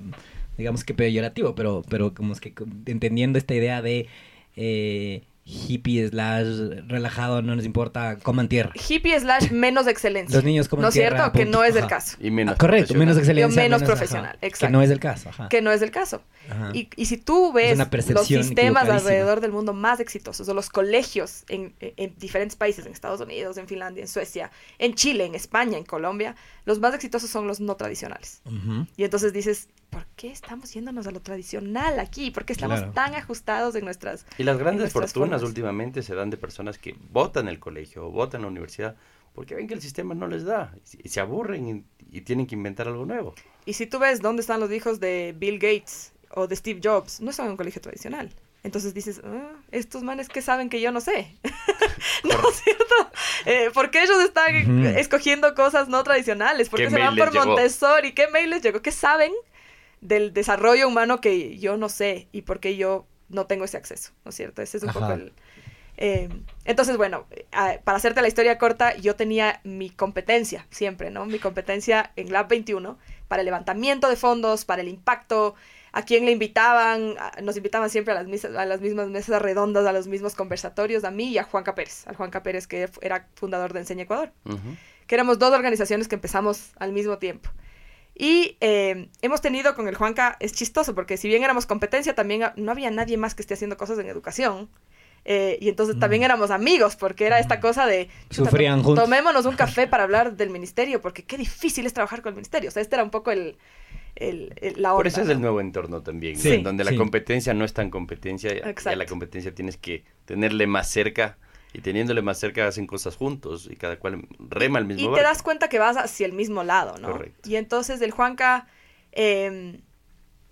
digamos que peyorativo, pero, pero como es que entendiendo esta idea de eh, hippie slash relajado, no nos importa, coman tierra. Hippie slash menos excelencia. Los niños comen ¿No es tierra, cierto? Que no es el Ajá. caso. Y menos Ah, correcto, menos excelencia. menos ajá, profesional, Que exacto. no es el caso, ajá. Que no es el caso. Ajá. Y, y si tú ves una los sistemas alrededor del mundo más exitosos, o los colegios en, en- en diferentes países, en Estados Unidos, en Finlandia, en Suecia, en Chile, en España, en Colombia, los más exitosos son los no tradicionales. Ujú. Y entonces dices, ¿por qué estamos yéndonos a lo tradicional aquí? ¿Por qué estamos Claro. tan ajustados en nuestras... Y las grandes fortunas formas? últimamente se dan de personas que votan el colegio o votan la universidad porque ven que el sistema no les da y se aburren y, y tienen que inventar algo nuevo. Y si tú ves dónde están los hijos de Bill Gates o de Steve Jobs, no están en un colegio tradicional. Entonces dices, "Ah, estos manes que saben que yo no sé. [LAUGHS] ¿No es cierto? Eh, ¿Por qué ellos están escogiendo cosas no tradicionales? ¿Por ¿Qué qué se van por llegó? Montessori? ¿Qué mail les llegó? ¿Qué saben del desarrollo humano que yo no sé y por qué yo no tengo ese acceso, ¿no es cierto? Ese es un Ajá. poco el... eh, entonces, bueno, para hacerte la historia corta, yo tenía mi competencia siempre, ¿no? Mi competencia en Lab 21 para el levantamiento de fondos, para el impacto, a quién le invitaban, a- nos invitaban siempre a las, misas, a las mismas mesas redondas, a los mismos conversatorios, a mí y a Juanca Pérez, al Juanca Pérez que era fundador de Enseña Ecuador que éramos dos organizaciones que empezamos al mismo tiempo. Y eh, hemos tenido con el Juanca, es chistoso, porque si bien éramos competencia, también no había nadie más que esté haciendo cosas en educación. Eh, y entonces también éramos amigos, porque era esta cosa de... Sufrían to- juntos. Tomémonos un café [LAUGHS] para hablar del ministerio, porque qué difícil es trabajar con el ministerio. O sea, este era un poco el, el- el- la onda. Por eso es ¿no? el nuevo entorno también, Sí. en donde la competencia no es tan competencia, ya- ya Exacto. la competencia tienes que tenerle más cerca y teniéndole más cerca hacen cosas juntos y cada cual rema al mismo Y te das cuenta que vas hacia el mismo lado, ¿no? Correcto. Y entonces el Juanca, eh,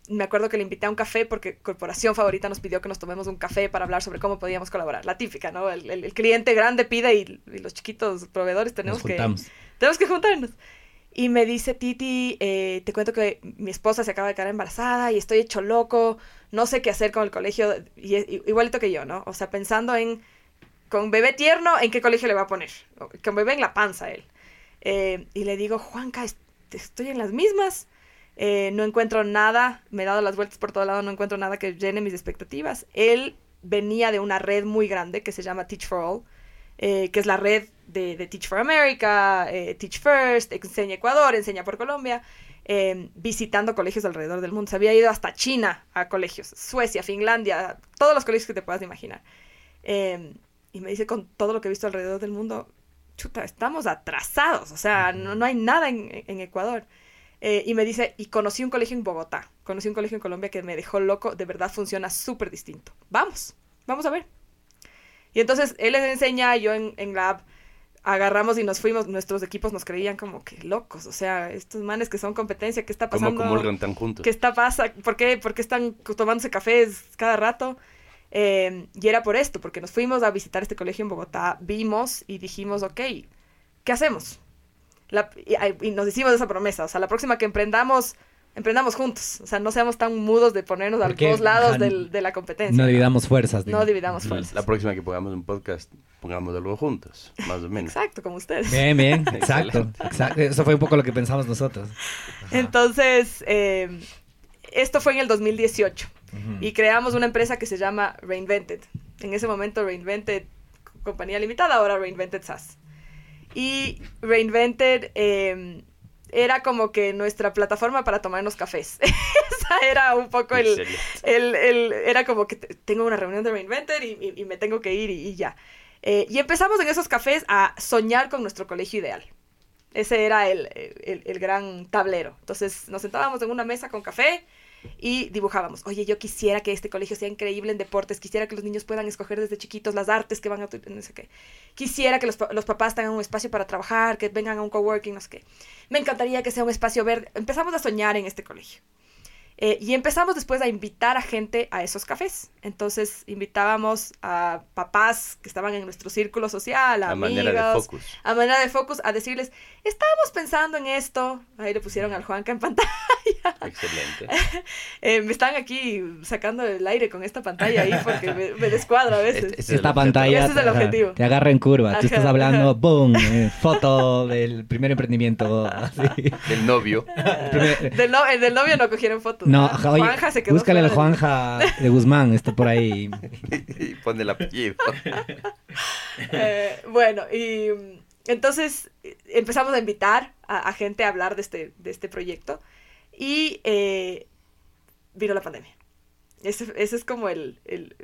me acuerdo que le invité a un café porque Corporación Favorita nos pidió que nos tomemos un café para hablar sobre cómo podíamos colaborar. La típica, ¿no? El, el- el cliente grande pide y, y los chiquitos proveedores tenemos Nos que, juntamos. tenemos que juntarnos. Y me dice, Titi, eh, te cuento que mi esposa se acaba de quedar embarazada y estoy hecho loco, no sé qué hacer con el colegio, y, igualito que yo, ¿no? O sea, pensando en, con bebé tierno, ¿en qué colegio le va a poner? Con bebé en la panza él. Eh, y le digo, Juanca, est- estoy en las mismas, eh, no encuentro nada, me he dado las vueltas por todo lado, no encuentro nada que llene mis expectativas. Él venía de una red muy grande que se llama Teach for All, eh, que es la red de, Teach for America, Teach First, Enseña Ecuador, Enseña por Colombia, eh, visitando colegios alrededor del mundo. Se había ido hasta China a colegios, Suecia, Finlandia, todos los colegios que te puedas imaginar. Y me dice, con todo lo que he visto alrededor del mundo, chuta, estamos atrasados, o sea, no, no hay nada en, en Ecuador. Eh, y me dice, y conocí un colegio en Bogotá, conocí un colegio en Colombia que me dejó loco, de verdad funciona súper distinto. Vamos, vamos a ver. Y entonces él les enseña, yo en, en Lab agarramos y nos fuimos, nuestros equipos nos creían como que locos, o sea, estos manes que son competencia, ¿qué está ¿Cómo pasando? comulgan tan juntos? ¿Qué está pasa? ¿Por qué, por qué están tomándose cafés cada rato? Eh, y era por esto, porque nos fuimos a visitar este colegio en Bogotá, vimos y dijimos, ok, ¿qué hacemos? La- y, y nos hicimos esa promesa, o sea, la próxima que emprendamos, emprendamos juntos, o sea, no seamos tan mudos de ponernos a los dos lados ajá, del- de la competencia. No dividamos fuerzas. No digamos. dividamos fuerzas. La próxima que pongamos un podcast, pongamos algo juntos, más o menos. Exacto, como ustedes. Bien, bien, [LAUGHS] exacto, exacto. Eso fue un poco lo que pensamos nosotros. Entonces, eh, esto fue en el 2018 Y creamos una empresa que se llama Reinvented. En ese momento Reinvented, compañía limitada, ahora Reinvented SaaS. Y Reinvented eh, era como que nuestra plataforma para tomarnos cafés. [LAUGHS] Esa era un poco el, el, el- era como que te- tengo una reunión de Reinvented y, y- y me tengo que ir y, y ya. Eh, y empezamos en esos cafés a soñar con nuestro colegio ideal. Ese era el, el- el gran tablero. Entonces nos sentábamos en una mesa con café y dibujábamos. Oye, yo quisiera que este colegio sea increíble en deportes, quisiera que los niños puedan escoger desde chiquitos las artes que van a... No sé qué. Quisiera que los, los papás tengan un espacio para trabajar, que vengan a un coworking, no sé qué. Me encantaría que sea un espacio verde. Empezamos a soñar en este colegio. Eh, y empezamos después a invitar a gente a esos cafés. Entonces invitábamos a papás que estaban en nuestro círculo social, a A amigos, manera de focus. a manera de focus, a decirles, estábamos pensando en esto. Ahí le pusieron al Juanca en [LAUGHS] pantalla. Excelente. [LAUGHS] Eh, me están aquí sacando el aire con esta pantalla ahí porque me, me descuadro a veces. Este- este es el Esta objeto. pantalla Ese es el objetivo. te agarra en curva. Tú estás hablando, ajá. [LAUGHS] boom, eh, foto del primer emprendimiento. así. Del novio. Primer- Del, no- el del novio no cogieron fotos. No, ¿verdad? ajá, oye, Juanja se quedó búscale fuera del- Juanja de Guzmán, está por ahí. [LAUGHS] y pone el apellido. [LAUGHS] Eh, bueno, y mm, entonces eh, empezamos a invitar a, a gente a hablar de este, de este proyecto y eh, vino la pandemia. Ese, ese es como el, el-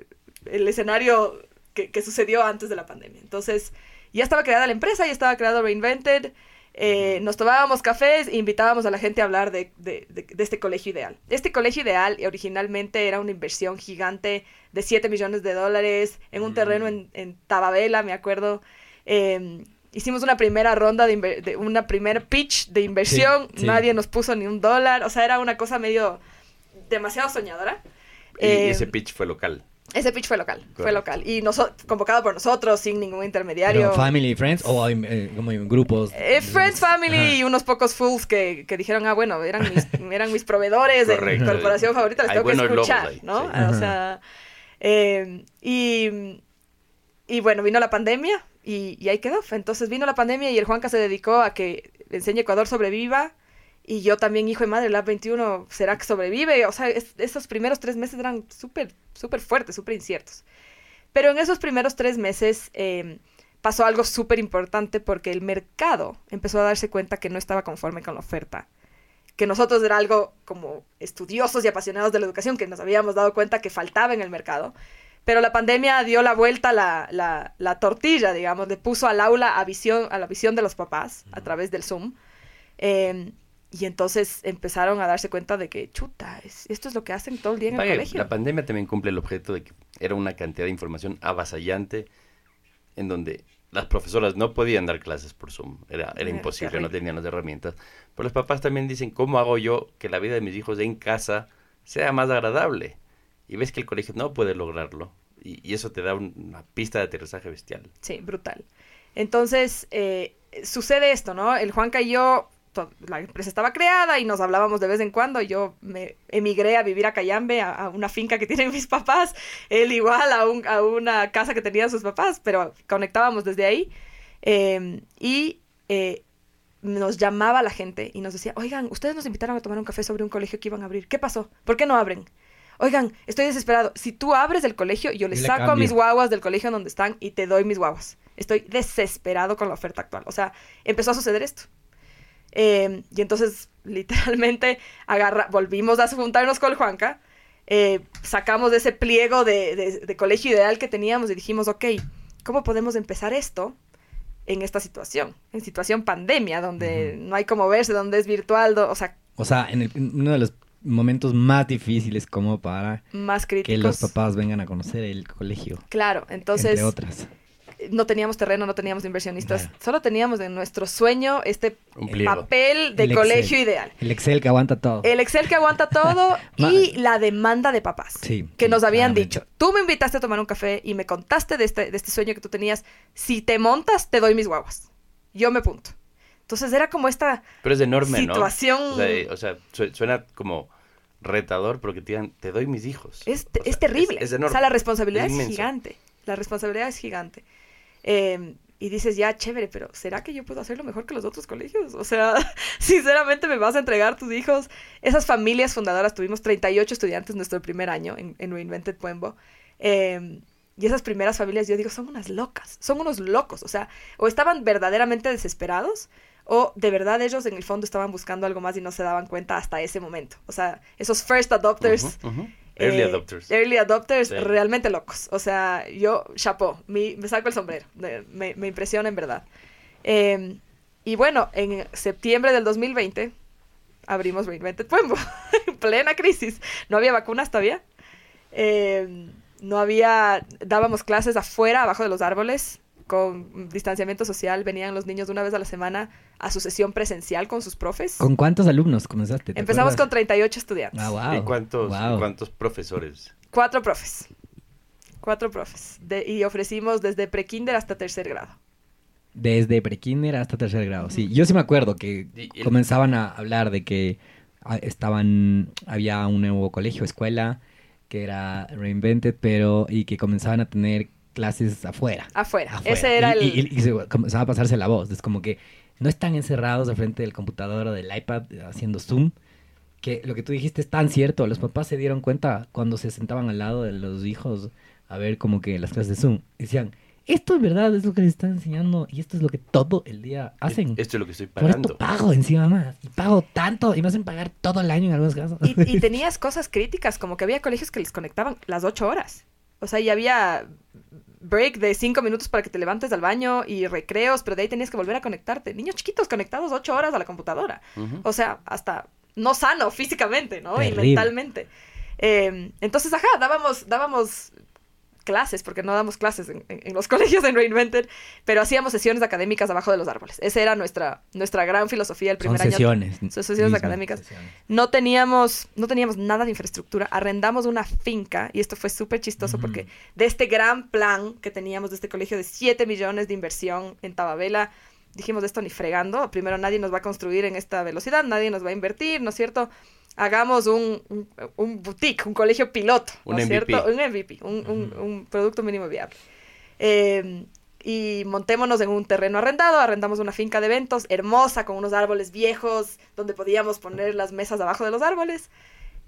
el escenario que, que sucedió antes de la pandemia. Entonces, ya estaba creada la empresa, ya estaba creado Reinvented, eh, nos tomábamos cafés e invitábamos a la gente a hablar de, de- de- de este colegio ideal. Este colegio ideal originalmente era una inversión gigante de 7 millones de dólares en un terreno en, en Tababela, me acuerdo. Eh, hicimos una primera ronda de, una primer pitch de inversión, Sí, sí. nadie nos puso ni un dólar, o sea, era una cosa medio demasiado soñadora. Y Eh, ese pitch fue local. Ese pitch fue local, fue local. Y convocado por nosotros, sin ningún intermediario. Pero family, friends o eh, como en grupos. Eh, Friends, Family Ajá. y unos pocos fools que, que dijeron, ah, bueno, eran mis, [LAUGHS] eran mis proveedores de mi corporación favorita, les tengo que escuchar, ahí, ¿no? sí. Ah, O sea, eh, y, y bueno, vino la pandemia y, y ahí quedó. Entonces vino la pandemia y el Juanca se dedicó a que Enseñe Ecuador sobreviva. Y yo también, hijo de madre, Lab 21, ¿será que sobrevive? O sea, es- esos primeros tres meses eran súper, súper fuertes, súper inciertos. Pero en esos primeros tres meses eh, pasó algo súper importante porque el mercado empezó a darse cuenta que no estaba conforme con la oferta. Que nosotros era algo como estudiosos y apasionados de la educación que nos habíamos dado cuenta que faltaba en el mercado. Pero la pandemia dio la vuelta a la, la, la tortilla, digamos, le puso al aula a, visión, a la visión de los papás a través del Zoom. Eh, y entonces empezaron a darse cuenta de que, chuta, es- esto es lo que hacen todo el día en el colegio. La pandemia también cumple el objeto de que era una cantidad de información avasallante en donde las profesoras no podían dar clases por Zoom. Era, era imposible, no tenían las herramientas. Pero los papás también dicen, ¿cómo hago yo que la vida de mis hijos en casa sea más agradable? Y ves que el colegio no puede lograrlo. Y, y eso te da un- una pista de aterrizaje bestial. Sí, brutal. Entonces, eh, sucede esto, ¿no? El Juanca y yo, la empresa estaba creada y nos hablábamos de vez en cuando. Yo me emigré a vivir a Cayambe, a, a una finca que [LAUGHS] tienen mis papás. Él igual a, un- a una casa que tenían sus papás, pero conectábamos desde ahí. Eh, y eh, nos llamaba la gente y nos decía, oigan, ustedes nos invitaron a tomar un café sobre un colegio que iban a abrir. ¿Qué pasó? ¿Por qué no abren? Oigan, estoy desesperado. Si tú abres el colegio, yo les le saco a cambio. mis guaguas del colegio donde están y te doy mis guaguas. Estoy desesperado con la oferta actual. O sea, empezó a suceder esto. Eh, y entonces, literalmente, agarra, volvimos a juntarnos con el Juanca, eh, sacamos de ese pliego de, de- de colegio ideal que teníamos y dijimos, ok, ¿cómo podemos empezar esto en esta situación? En situación pandemia, donde no hay como verse, donde es virtual, do- o sea, O sea, en, el- en uno de los momentos más difíciles como para más que los papás vengan a conocer el colegio. Claro, entonces entre otras. No teníamos terreno, no teníamos inversionistas, Claro. solo teníamos en nuestro sueño este papel de El Excel. colegio ideal. El Excel que aguanta todo. El Excel que aguanta todo [LAUGHS] y la demanda de papás. Sí, que sí, nos habían claramente. dicho, tú me invitaste a tomar un café y me contaste de este, de este sueño que tú tenías. Si te montas, te doy mis guaguas. Yo me punto. Entonces era como esta... Pero es enorme, Situación- ¿no? O sea, eh, o sea, su- suena como retador porque te digan, te doy mis hijos. Es, O sea, es terrible. Es, enorme. O sea, la responsabilidad Es es, gigante. La responsabilidad es gigante. Eh, y dices, ya, chévere, pero ¿será que yo puedo hacerlo mejor que los otros colegios? O sea, [LAUGHS] sinceramente me vas a entregar tus hijos. Esas familias fundadoras, tuvimos 38 estudiantes nuestro primer año en, en Reinvented Puembo. Eh, y esas primeras familias, yo digo, son unas locas, son unos locos. O sea, o estaban verdaderamente desesperados, o de verdad ellos en el fondo estaban buscando algo más y no se daban cuenta hasta ese momento. O sea, esos first adopters. Early eh, adopters. Early adopters, Sí. realmente locos. O sea, yo, mi- me saco el sombrero. Me, me impresiona en verdad. Eh, y bueno, en septiembre del 2020 abrimos Reinvented Puembo, [LAUGHS] en plena crisis. No había vacunas todavía. Eh, no había, dábamos clases afuera, abajo de los árboles, con distanciamiento social. Venían los niños una vez a la semana a su sesión presencial con sus profes. ¿Con cuántos alumnos comenzaste? ¿Te Empezamos con acuerdas? 38 estudiantes. Ah, wow. ¿Y cuántos, Wow. cuántos profesores? Cuatro profes. Cuatro profes. De- y ofrecimos desde prekinder hasta tercer grado. Desde prekinder hasta tercer grado, sí. Yo sí me acuerdo que el- comenzaban a hablar de que ah, estaban, había un nuevo colegio, escuela, que era Reinvented, pero, y que comenzaban a tener clases afuera. Afuera. afuera. Ese era y, el... y- y se comenzaba a pasarse la voz. Es como que no están encerrados al frente del computador o del iPad eh, haciendo Zoom. Que lo que tú dijiste es tan cierto. Los papás se dieron cuenta cuando se sentaban al lado de los hijos a ver como que las clases de Zoom. Decían, esto es verdad, es lo que les están enseñando y esto es lo que todo el día hacen. Esto es lo que estoy Por esto pagando. pago encima más. Y pago tanto y me hacen pagar todo el año en algunos casos. Y, y [LAUGHS] tenías cosas críticas, como que había colegios que les conectaban las ocho horas. O sea, y había break de cinco minutos para que te levantes al baño y recreos, pero de ahí tenías que volver a conectarte. Niños chiquitos conectados ocho horas a la computadora. O sea, hasta no sano físicamente, ¿no? Y mentalmente. Eh, entonces, ajá, dábamos, dábamos clases, porque no damos clases en, en- en los [LAUGHS] colegios en Reinvented, pero hacíamos sesiones académicas abajo de los árboles. Esa era nuestra, nuestra gran filosofía el Son primer año. sesiones. Son sesiones académicas. sesiones. No teníamos, no teníamos nada de infraestructura. Arrendamos una finca y esto fue súper chistoso porque de este gran plan que teníamos de este colegio de 7 millones de inversión en Tababela, dijimos esto ni fregando. Primero nadie nos va a construir en esta velocidad, nadie nos va a invertir, ¿no es cierto? Hagamos un, un, un boutique, un colegio piloto, ¿no Un es MVP. cierto? Un MVP, un, producto mínimo viable. Eh, y montémonos en un terreno arrendado, arrendamos una finca de eventos hermosa con unos árboles viejos donde podíamos poner las mesas abajo de los árboles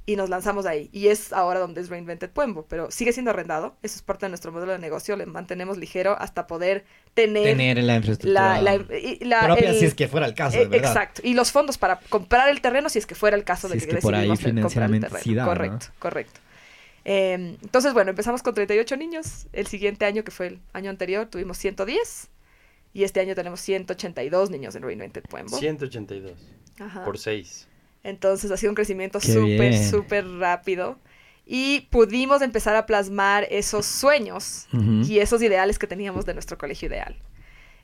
y nos lanzamos ahí. Y es ahora donde es Reinvented Puembo, pero sigue siendo arrendado, eso es parte de nuestro modelo de negocio, le mantenemos ligero hasta poder tener, Tener la infraestructura. la, la- y la- propia el- si es que fuera el caso, de eh, verdad. Exacto, y los fondos para comprar el terreno si es que fuera el caso Si de es que, que por ahí decidimos comprar el financieramente terreno. sí da, ¿no? Correcto, correcto. Eh, entonces, bueno, empezamos con 38 niños. El siguiente año, que fue el año anterior, tuvimos 110. Y este año tenemos 182 niños en Reinvented Puembo. 182 Ajá. por 6. Entonces ha sido un crecimiento súper, súper rápido. Y pudimos empezar a plasmar esos sueños y esos ideales que teníamos de nuestro colegio ideal.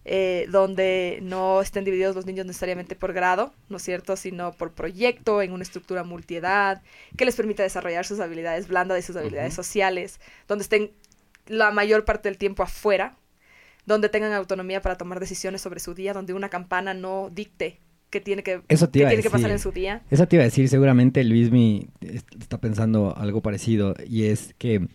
Eh, donde no estén divididos los niños necesariamente por grado, ¿no es cierto? Sino por proyecto, en una estructura multiedad, que les permita desarrollar sus habilidades blandas y sus habilidades sociales, donde estén la mayor parte del tiempo afuera, donde tengan autonomía para tomar decisiones sobre su día, donde una campana no dicte qué tiene que, Eso tiene que pasar en su día. Eso te iba a decir, seguramente Luismi est- está pensando algo parecido y es que,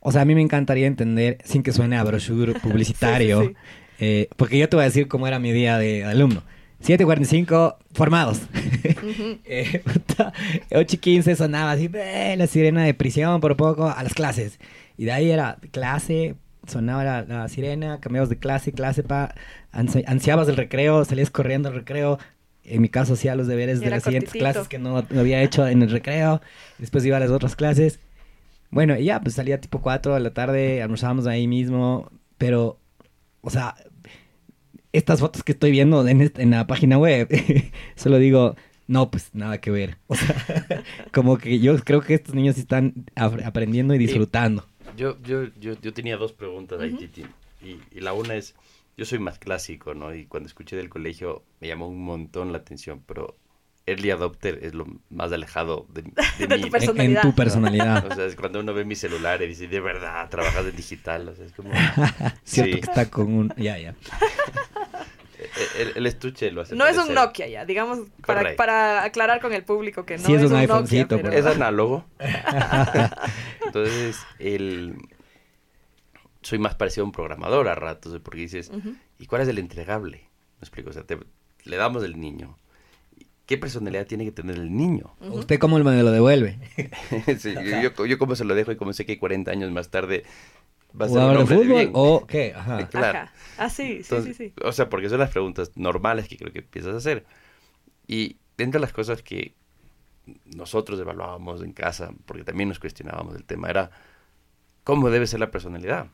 o sea, a mí me encantaría entender, sin que suene a brochure publicitario, [LAUGHS] Sí, sí, sí. eh, porque yo te voy a decir cómo era mi día de alumno. 7.45, formados. Ujú. [LAUGHS] Eh, puta, 8 y 15 sonaba así, "Ve, la sirena de prisión por poco a las clases. Y de ahí era clase, sonaba la, la sirena, cambiabas de clase, clase, pa, ansi- ansiabas el recreo, salías corriendo al recreo. En mi caso hacía los deberes de las siguientes clases que no, no había hecho en el recreo. Después iba a las otras clases. Bueno, y ya, pues salía tipo 4 de la tarde, almorzábamos ahí mismo, pero, o sea, estas fotos que estoy viendo en, en la página web, [LAUGHS] solo digo, no, pues nada que ver. O sea, [LAUGHS] como que yo creo que estos niños están ap- aprendiendo y disfrutando. Yo, yo, yo, yo tenía dos preguntas ahí, Ujú. Titi. Y, y la una es, yo soy más clásico, ¿no? Y cuando escuché del colegio me llamó un montón la atención, pero Early Adopter es lo más alejado de, de [LAUGHS] De mí. tu. En, en tu personalidad. O sea, es cuando uno ve mi celular y dice, de verdad, trabajas en digital. O sea, es como... [LAUGHS] Cierto Sí. que está con un... Ya, ya. [LAUGHS] El, el estuche lo hace No es un Nokia ya, digamos, para, para aclarar con el público que no Sí, es un Nokia, iPhonecito, pero- Es análogo. [LAUGHS] Entonces, el... soy más parecido a un programador a ratos, porque dices. ¿y cuál es el entregable? Me explico, o sea, te- le damos el niño. ¿Qué personalidad tiene que tener el niño? ¿Usted cómo me lo devuelve? [LAUGHS] Sí, yo, yo, yo como se lo dejo y como sé que 40 años más tarde va a ser un ¿Jugador de de fútbol bien. o qué? Ajá. [LAUGHS] Claro. Ajá. Ah, sí, sí, Entonces, sí, sí. O sea, porque son las preguntas normales que creo que empiezas a hacer. Y dentro de las cosas que nosotros evaluábamos en casa, porque también nos cuestionábamos el tema, era cómo debe ser la personalidad.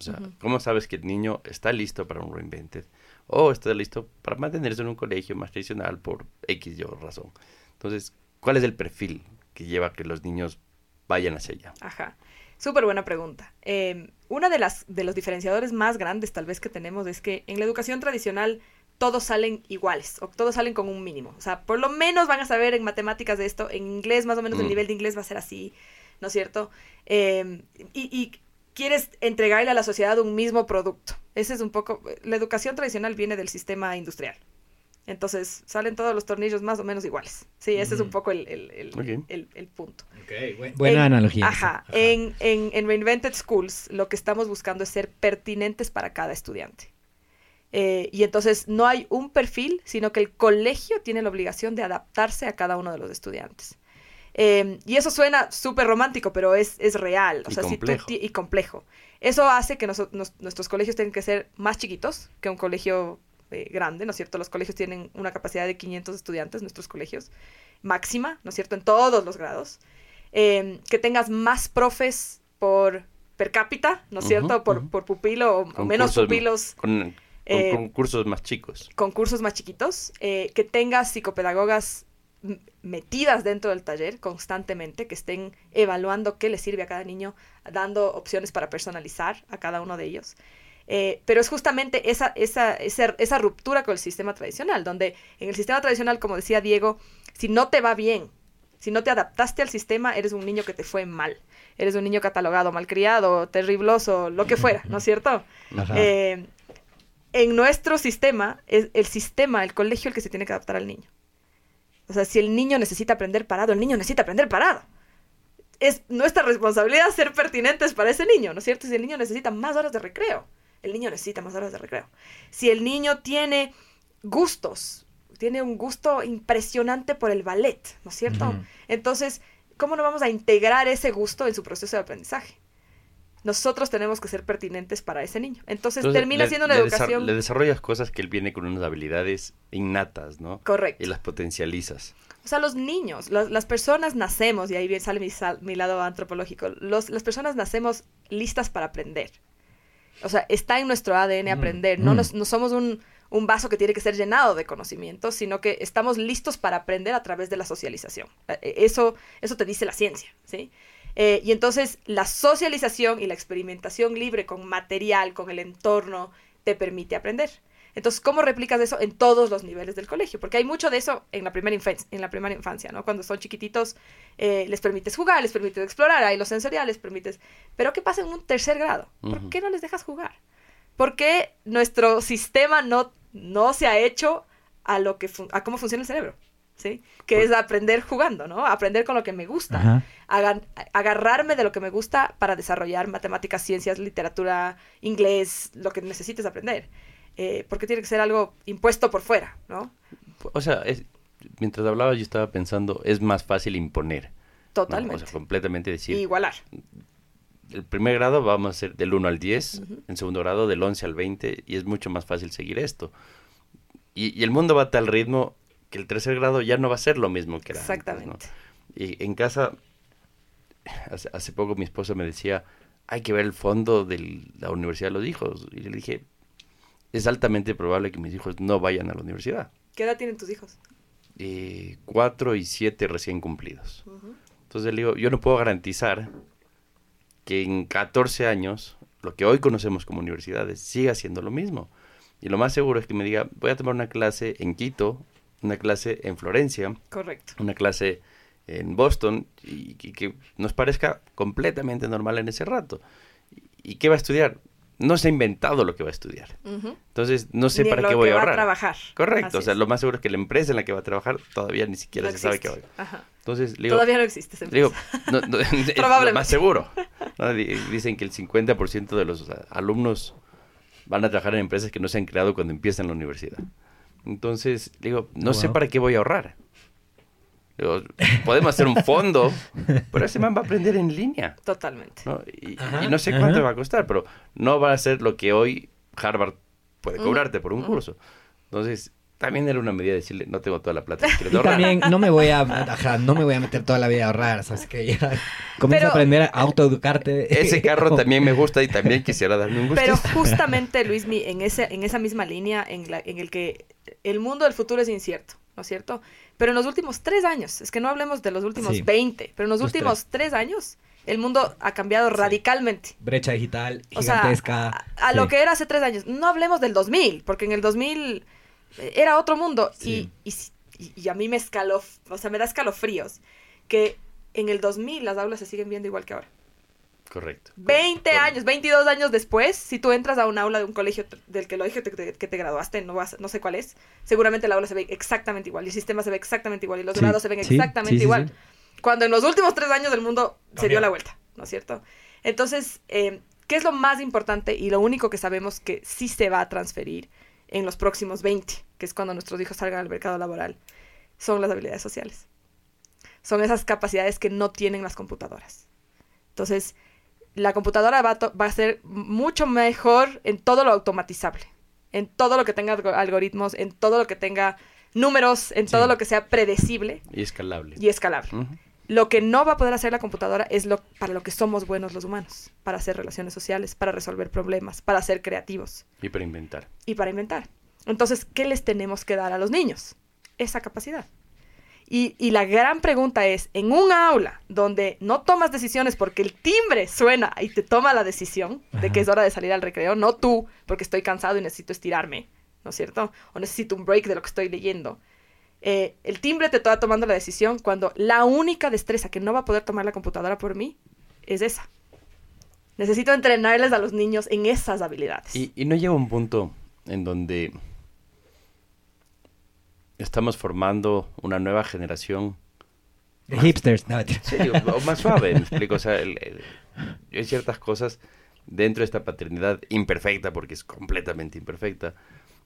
O sea, Ujú. ¿cómo sabes que el niño está listo para un reinvented? O está listo para mantenerse en un colegio más tradicional por X y O razón. Entonces, ¿cuál es el perfil que lleva a que los niños vayan hacia allá? Ajá. Súper buena pregunta. Eh, una de las de los diferenciadores más grandes tal vez que tenemos es que en la educación tradicional todos salen iguales o todos salen con un mínimo. O sea, por lo menos van a saber en matemáticas de esto, en inglés más o menos el Mm. nivel de inglés va a ser así, ¿no es cierto? Eh, y, y quieres entregarle a la sociedad un mismo producto. Ese es un poco, la educación tradicional viene del sistema industrial. Entonces salen todos los tornillos más o menos iguales. Sí, ese es un poco el, el- el- Ok. el- el punto. Buena En- analogía. Ajá. En, en, en Reinvented Schools lo que estamos buscando es ser pertinentes para cada estudiante. Eh, y entonces no hay un perfil, sino que el colegio tiene la obligación de adaptarse a cada uno de los estudiantes. Eh, y eso suena súper romántico, pero es, es real. O Y sea, si tú complejo. ti- y complejo. Eso hace que nos- nuestros colegios tengan que ser más chiquitos que un colegio eh, grande, ¿no es cierto? Los colegios tienen una capacidad de 500 estudiantes, nuestros colegios, máxima, ¿no es cierto? En todos los grados. Eh, que tengas más profes por per cápita, ¿no es cierto? Por, por pupilo o, menos pupilos Con, con- eh, con cursos más chicos. con cursos más chiquitos, eh, que tengas psicopedagogas metidas dentro del taller constantemente, que estén evaluando qué les sirve a cada niño, dando opciones para personalizar a cada uno de ellos. Eh, pero es justamente esa, esa, esa, esa ruptura con el sistema tradicional, donde en el sistema tradicional, como decía Diego, si no te va bien, si no te adaptaste al sistema, eres un niño que te fue mal. Eres un niño catalogado, malcriado, terribloso, lo que fuera, ¿no es cierto? Eh, en nuestro sistema, es el sistema, el colegio, el que se tiene que adaptar al niño. O sea, si el niño necesita aprender parado, el niño necesita aprender parado. Es nuestra responsabilidad ser pertinentes para ese niño, ¿no es cierto? Si el niño necesita más horas de recreo, el niño necesita más horas de recreo. Si el niño tiene gustos, tiene un gusto impresionante por el ballet, ¿no es cierto? Entonces, ¿cómo no vamos a integrar ese gusto en su proceso de aprendizaje? Nosotros tenemos que ser pertinentes para ese niño. Entonces, Entonces, termina le- siendo una le educación Le desarrollas cosas que él viene con unas habilidades innatas, ¿no? correcta. Y las potencializas. O sea, los niños, los- las personas nacemos, y ahí bien sale mi, mi lado antropológico, los, las personas nacemos listas para aprender. O sea, está en nuestro ADN Mm, aprender. No, mm. nos- no somos un, un vaso que tiene que ser llenado de conocimientos, sino que estamos listos para aprender a través de la socialización. Eh, eh, Eso, eso te dice la ciencia, ¿sí? Eh, y entonces la socialización y la experimentación libre con material, con el entorno, te permite aprender. Entonces, ¿cómo replicas eso en todos los niveles del colegio? Porque hay mucho de eso en la primera infancia, en la primera infancia ¿no? Cuando son chiquititos, eh, les permites jugar, les permites explorar, hay lo sensorial, les permites... Pero ¿qué pasa en un tercer grado? ¿Por qué no les dejas jugar? ¿Por qué nuestro sistema no, no se ha hecho a, lo que a cómo funciona el cerebro? ¿Sí? Que es aprender jugando, ¿no? Aprender con lo que me gusta. Agarrarme de lo que me gusta para desarrollar matemáticas, ciencias, literatura, inglés, lo que necesites aprender. Eh, porque tiene que ser algo impuesto por fuera, ¿no? O sea, es- mientras hablaba yo estaba pensando, es más fácil imponer. ¿no? Totalmente. O sea, completamente decir, Y igualar. el primer grado vamos a hacer del 1 al 10, Ujú. en segundo grado del 11 al 20 y es mucho más fácil seguir esto. Y, y el mundo va a tal ritmo que el tercer grado ya no va a ser lo mismo que era antes, ¿no? Exactamente. Y en casa, hace, hace poco mi esposa me decía, hay que ver el fondo de la universidad de los hijos. Y le dije, es altamente probable que mis hijos no vayan a la universidad. ¿Qué edad tienen tus hijos? Eh, cuatro y siete recién cumplidos. Entonces le digo, yo no puedo garantizar que en 14 años lo que hoy conocemos como universidades siga siendo lo mismo. Y lo más seguro es que me diga, voy a tomar una clase en Quito, una clase en Florencia, Correcto. una clase en Boston y, y que nos parezca completamente normal en ese rato. ¿Y qué va a estudiar? No se ha inventado lo que va a estudiar. Entonces, no sé Ni para lo qué voy que a va ahorrar. trabajar. Correcto, Así o sea, es. lo más seguro es que la empresa en la que va a trabajar todavía ni siquiera No se sabe qué va a Ajá. Entonces, le digo, Todavía no existe esa le digo, empresa. no, no, [LAUGHS] es lo Probablemente. más seguro. Dicen que el 50% de los a- alumnos van a trabajar en empresas que no se han creado cuando empiezan la universidad. Entonces, le digo, no sé Wow. para qué voy a ahorrar. Digo, podemos hacer un fondo, pero ese man va a aprender en línea. Totalmente. ¿no? Y, Ajá, y no sé ajá. cuánto va a costar, pero no va a ser lo que hoy Harvard puede cobrarte por un curso. Entonces, también era una medida de decirle, no tengo toda la plata que [LAUGHS] quiero Y ahorrar. también no me voy a, ajá, no me voy a meter toda la vida a ahorrar, ¿sabes? Que ya [LAUGHS] comienza a aprender a autoeducarte. Ese carro [LAUGHS] también me gusta y también quisiera darme un gusto. Pero justamente, Luismi, en, ese, en esa misma línea en, la, en el que el mundo del futuro es incierto, ¿no es cierto? Pero en los últimos tres años, es que no hablemos de los últimos Sí. 20, pero en los Los últimos tres años, el mundo ha cambiado radicalmente. Brecha digital O sea, gigantesca. a, lo que era hace tres años. No hablemos del 2000, porque en el 2000 era otro mundo. Sí. Y, y, y- y a mí me escaló, o sea, me da escalofríos que en el 2000 las aulas se siguen viendo igual que ahora. Correcto. 20 Correcto. años, 22 años después, si tú entras a un aula de un colegio del que lo dije que te, que te graduaste, no, vas, no sé cuál es, seguramente el aula se ve exactamente igual, y el sistema se ve exactamente igual, y los Sí, grados se ven sí, exactamente sí, igual. Cuando en los últimos tres años del mundo se dio la vuelta, ¿no es cierto? Entonces, eh, ¿qué es lo más importante y lo único que sabemos que sí se va a transferir en los próximos 20, que es cuando nuestros hijos salgan al mercado laboral? Son las habilidades sociales. Son esas capacidades que no tienen las computadoras. Entonces, la computadora va a, to- va a ser mucho mejor en todo lo automatizable, en todo lo que tenga algo- algoritmos, en todo lo que tenga números, en todo lo que sea predecible Y escalable. y escalable. Lo que no va a poder hacer la computadora es lo para lo que somos buenos los humanos, para hacer relaciones sociales, para resolver problemas, para ser creativos Y para inventar. y para inventar. Entonces, ¿qué les tenemos que dar a los niños? Esa capacidad. Y, y la gran pregunta es, en un aula donde no tomas decisiones porque el timbre suena y te toma la decisión de que es hora de salir al recreo, no tú, porque estoy cansado y necesito estirarme, ¿no es cierto? O necesito un break de lo que estoy leyendo. Eh, el timbre te está tomando la decisión cuando la única destreza que no va a poder tomar la computadora por mí es esa. Necesito entrenarles a los niños en esas habilidades. Y, y no llega un punto en donde estamos formando una nueva generación De hipsters. No. Sí, o, o más suave, [LAUGHS] me explico. O sea, el- el- hay ciertas cosas dentro de esta paternidad imperfecta, porque es completamente imperfecta.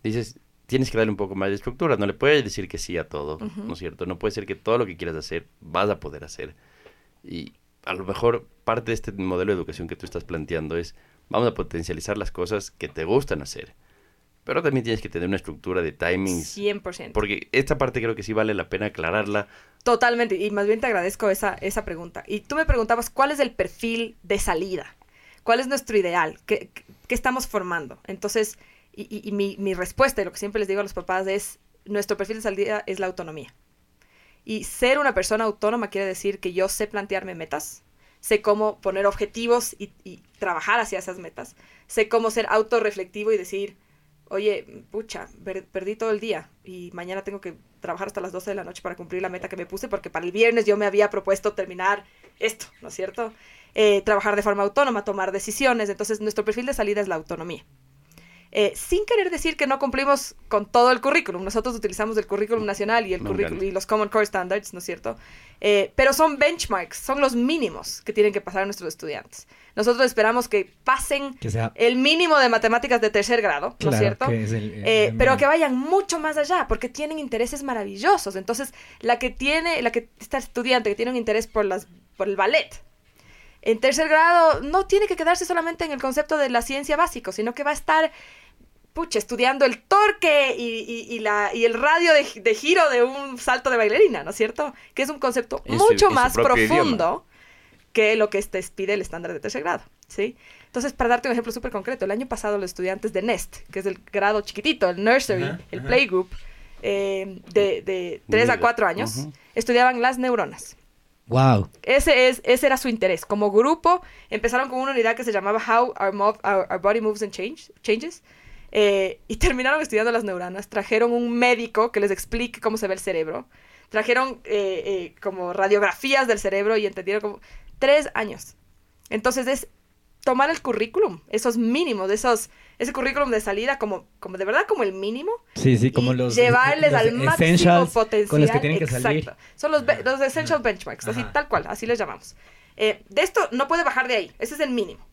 Dices, tienes que darle un poco más de estructura. No le puedes decir que sí a todo, ¿no es cierto? No puede ser que todo lo que quieras hacer vas a poder hacer. Y a lo mejor parte de este modelo de educación que tú estás planteando es, vamos a potencializar las cosas que te gustan hacer. Pero también tienes que tener una estructura de timings. 100%. Porque esta parte creo que sí vale la pena aclararla. Totalmente, y más bien te agradezco esa, esa pregunta. Y tú me preguntabas, ¿cuál es el perfil de salida? ¿Cuál es nuestro ideal? ¿Qué, qué- estamos formando? Entonces, y, y- y mi, mi respuesta, y lo que siempre les digo a los papás es, nuestro perfil de salida es la autonomía. Y ser una persona autónoma quiere decir que yo sé plantearme metas, sé cómo poner objetivos y, y trabajar hacia esas metas, sé cómo ser autorreflectivo y decir, oye, pucha, per- perdí todo el día y mañana tengo que trabajar hasta las 12 de la noche para cumplir la meta que me puse porque para el viernes yo me había propuesto terminar esto, ¿no es cierto? Eh, trabajar de forma autónoma, tomar decisiones, entonces nuestro perfil de salida es la autonomía. Eh, sin querer decir que no cumplimos con todo el currículum. Nosotros utilizamos el currículum nacional y, el currículum, y los Common Core Standards, ¿no es cierto? Eh, pero son benchmarks, son los mínimos que tienen que pasar nuestros estudiantes. Nosotros esperamos que pasen Que sea- el mínimo de matemáticas de tercer grado, ¿no es cierto? que es el- Eh, el- pero que vayan mucho más allá, porque tienen intereses maravillosos. Entonces, la que tiene, la que está estudiante que tiene un interés por las, por el ballet, en tercer grado no tiene que quedarse solamente en el concepto de la ciencia básico, sino que va a estar pucha, estudiando el torque y, y- y la, y el radio de, de giro de un salto de bailarina, ¿no es cierto? Que es un concepto mucho su más profundo que lo que este pide el estándar de tercer grado, ¿sí? Entonces, para darte un ejemplo súper concreto, el año pasado los estudiantes de NEST, que es el grado chiquitito, el nursery, Ajá, el ajá. playgroup, eh, de, de 3 a Mira, 4 años, estudiaban las neuronas. Wow. Ese, es, ese era su interés. Como grupo, empezaron con una unidad que se llamaba How Our, Mov- Our- Our Body Moves and Change, Changes. eh, y [LAUGHS] terminaron estudiando las neuronas. Trajeron un médico que les explique cómo se ve el cerebro. Trajeron eh, eh, como radiografías del cerebro y entendieron como... Tres años. Entonces es tomar el currículum, esos mínimos, esos, ese currículum de salida como, como de verdad como el mínimo Sí, sí, como y los llevarles los al máximo potencial con los que tienen que Exacto. salir. Son los, los essential benchmarks, así tal cual, así les llamamos. Eh, de esto no puede bajar de ahí, ese es el mínimo.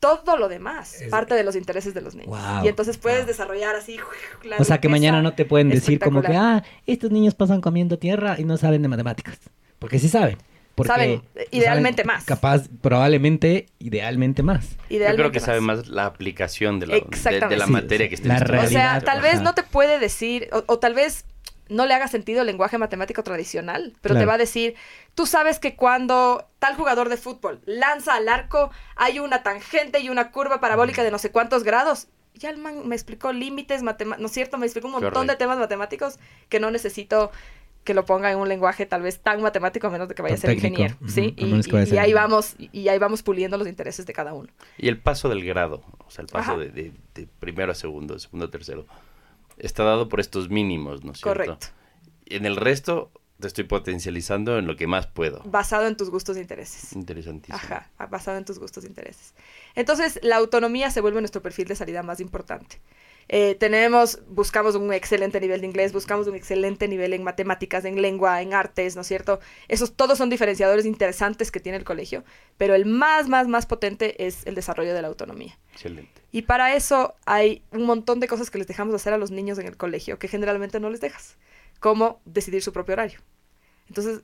Todo lo demás Es- parte de los intereses de los niños. Wow, y entonces puedes wow. desarrollar así la O sea, que mañana no te pueden decir como que, ah, estos niños pasan comiendo tierra y no saben de matemáticas. Porque sí saben. Porque Saben, idealmente saben más. Capaz, probablemente, idealmente más. Yo creo que sabe más la aplicación de la, de, la Sí, materia sí. que esté La O estudiando. sea, tal vez no te puede decir, o, o tal vez no le haga sentido el lenguaje matemático tradicional, pero te va a decir, tú sabes que cuando tal jugador de fútbol lanza al arco, hay una tangente y una curva parabólica de no sé cuántos grados. Ya el man me explicó límites matemáticos, ¿no es cierto? Me explicó un montón Correcto. de temas matemáticos que no necesito que lo ponga en un lenguaje tal vez tan matemático a menos de que vaya a ser técnico. ingeniero, ¿sí? Y, ahí vamos y ahí vamos puliendo los intereses de cada uno. Y el paso del grado, o sea, el paso Ajá. de, de- de primero a segundo, de segundo a tercero, está dado por estos mínimos, ¿no es cierto? Correcto. En el resto te estoy potencializando en lo que más puedo. Basado en tus gustos e intereses. Interesantísimo. Ajá, basado en tus gustos e intereses. Entonces, la autonomía se vuelve nuestro perfil de salida más importante. Eh, tenemos, buscamos un excelente nivel de inglés, buscamos un excelente nivel en matemáticas, en lengua, en artes, ¿no es cierto? Esos todos son diferenciadores interesantes que tiene el colegio, pero el más, más, más potente es el desarrollo de la autonomía. Excelente. Y para eso hay un montón de cosas que les dejamos hacer a los niños en el colegio que generalmente no les dejas, como decidir su propio horario. Entonces,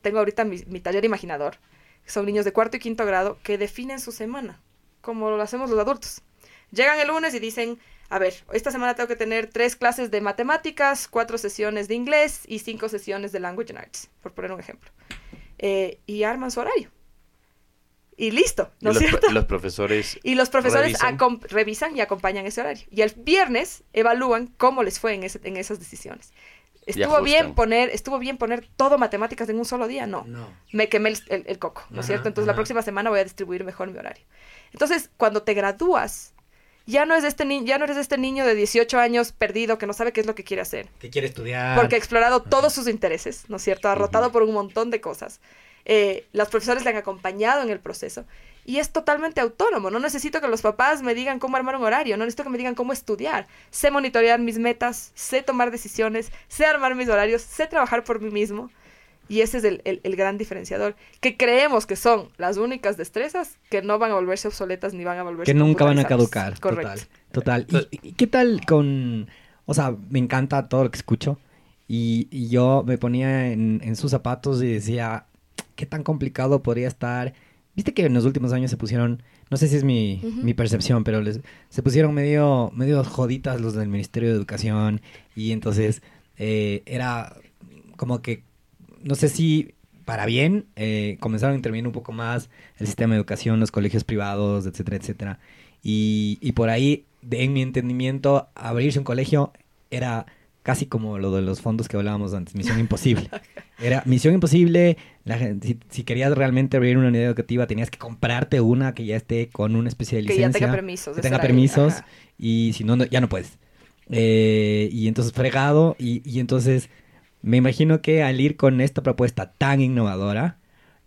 tengo ahorita mi, mi taller imaginador, que son niños de cuarto y quinto grado que definen su semana, como lo hacemos los adultos. Llegan el lunes y dicen, a ver, esta semana tengo que tener tres clases de matemáticas, cuatro sesiones de inglés y cinco sesiones de language and arts, por poner un ejemplo. Eh, y arman su horario. Y listo, Y ¿no es los, cierto? los profesores [LAUGHS] Y los profesores Revisan. y acompañan ese horario. Y el viernes evalúan cómo les fue en, ese- en esas decisiones. ¿Estuvo bien poner, estuvo bien poner todo matemáticas en un solo día? No. No. Me quemé el, el- el coco, ¿no es cierto? Entonces la ajá. próxima semana voy a distribuir mejor mi horario. Entonces, cuando te gradúas, ya no, es este ni- ya no eres este niño de 18 años perdido que no sabe qué es lo que quiere hacer. Que quiere estudiar. Porque ha explorado todos sus intereses, ¿no es cierto? Ha rotado por un montón de cosas. Eh, los profesores le han acompañado en el proceso. Y es totalmente autónomo. No necesito que los papás me digan cómo armar un horario. No necesito que me digan cómo estudiar. Sé monitorear mis metas, sé tomar decisiones, sé armar mis horarios, sé trabajar por mí mismo. Y ese es el, el- el gran diferenciador. Que creemos que son las únicas destrezas que no van a volverse obsoletas ni van a volverse que nunca van a caducar. Correcto. Total, total. ¿Y, y qué tal con...? O sea, me encanta todo lo que escucho. Y, y yo me ponía en, en sus zapatos y decía, ¿qué tan complicado podría estar? Viste que en los últimos años se pusieron, no sé si es mi, mi percepción, pero les, se pusieron medio, medio joditas los del Ministerio de Educación. Y entonces eh, era como que, no sé si para bien, eh, comenzaron a intervenir un poco más el sistema de educación, los colegios privados, etcétera, etcétera. Y, y por ahí, de- en mi entendimiento, abrirse un colegio era casi como lo de los fondos que hablábamos antes, misión [LAUGHS] imposible. Era misión imposible, la si, si querías realmente abrir una unidad educativa tenías que comprarte una que ya esté con una especie de Que ya licencia. tenga permisos. que tenga ahí. permisos y si no, no- ya no puedes. Eh, y entonces fregado y, y entonces me imagino que al ir con esta propuesta tan innovadora,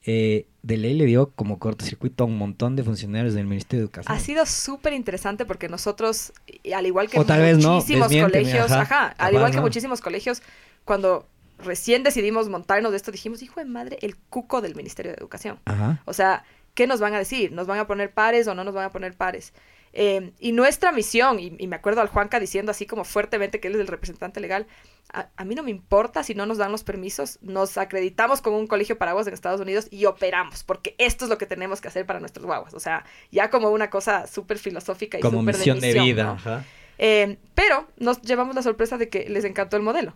eh, de ley le dio como cortocircuito a un montón de funcionarios del Ministerio de Educación. Ha sido súper interesante porque nosotros, al igual que O tal vez no, muchísimos colegios, ajá, ajá, al igual que no. muchísimos colegios, cuando recién decidimos montarnos de esto, dijimos, hijo de madre, el cuco del Ministerio de Educación. Ajá. O sea, ¿qué nos van a decir? ¿Nos van a poner pares o no nos van a poner pares? Eh, y nuestra misión, y, y me acuerdo al Juanca diciendo así como fuertemente que él es el representante legal, a, a mí no me importa si no nos dan los permisos, nos acreditamos con un colegio paraguas en Estados Unidos y operamos, porque esto es lo que tenemos que hacer para nuestros guaguas. O sea, ya como una cosa súper filosófica y Como súper misión de, misión, vida. ¿no? Ajá. Eh, pero nos llevamos la sorpresa de que les encantó el modelo.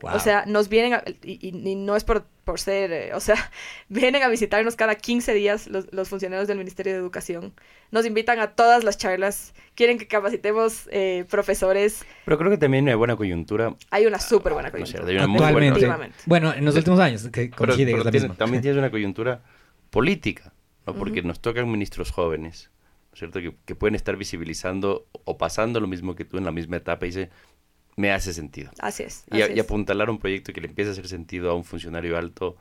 Wow. O sea, nos vienen, a- y, y- y no es por, por ser, eh, o sea, [LAUGHS] vienen a visitarnos cada 15 días los, los funcionarios del Ministerio de Educación. Nos invitan a todas las charlas, quieren que capacitemos eh, profesores. Pero creo que también hay buena coyuntura. Hay una súper buena No sé, coyuntura. hay una muy buena. Actualmente. Efectivamente. Bueno, en los últimos años, que Pero, pero es la tiene- misma. también tienes una coyuntura política, ¿no? Porque nos tocan ministros jóvenes, ¿no es ¿cierto? Que, que pueden estar visibilizando o pasando lo mismo que tú en la misma etapa y dice, me hace sentido. Así es. Y, así y es. apuntalar un proyecto que le empiece a hacer sentido a un funcionario alto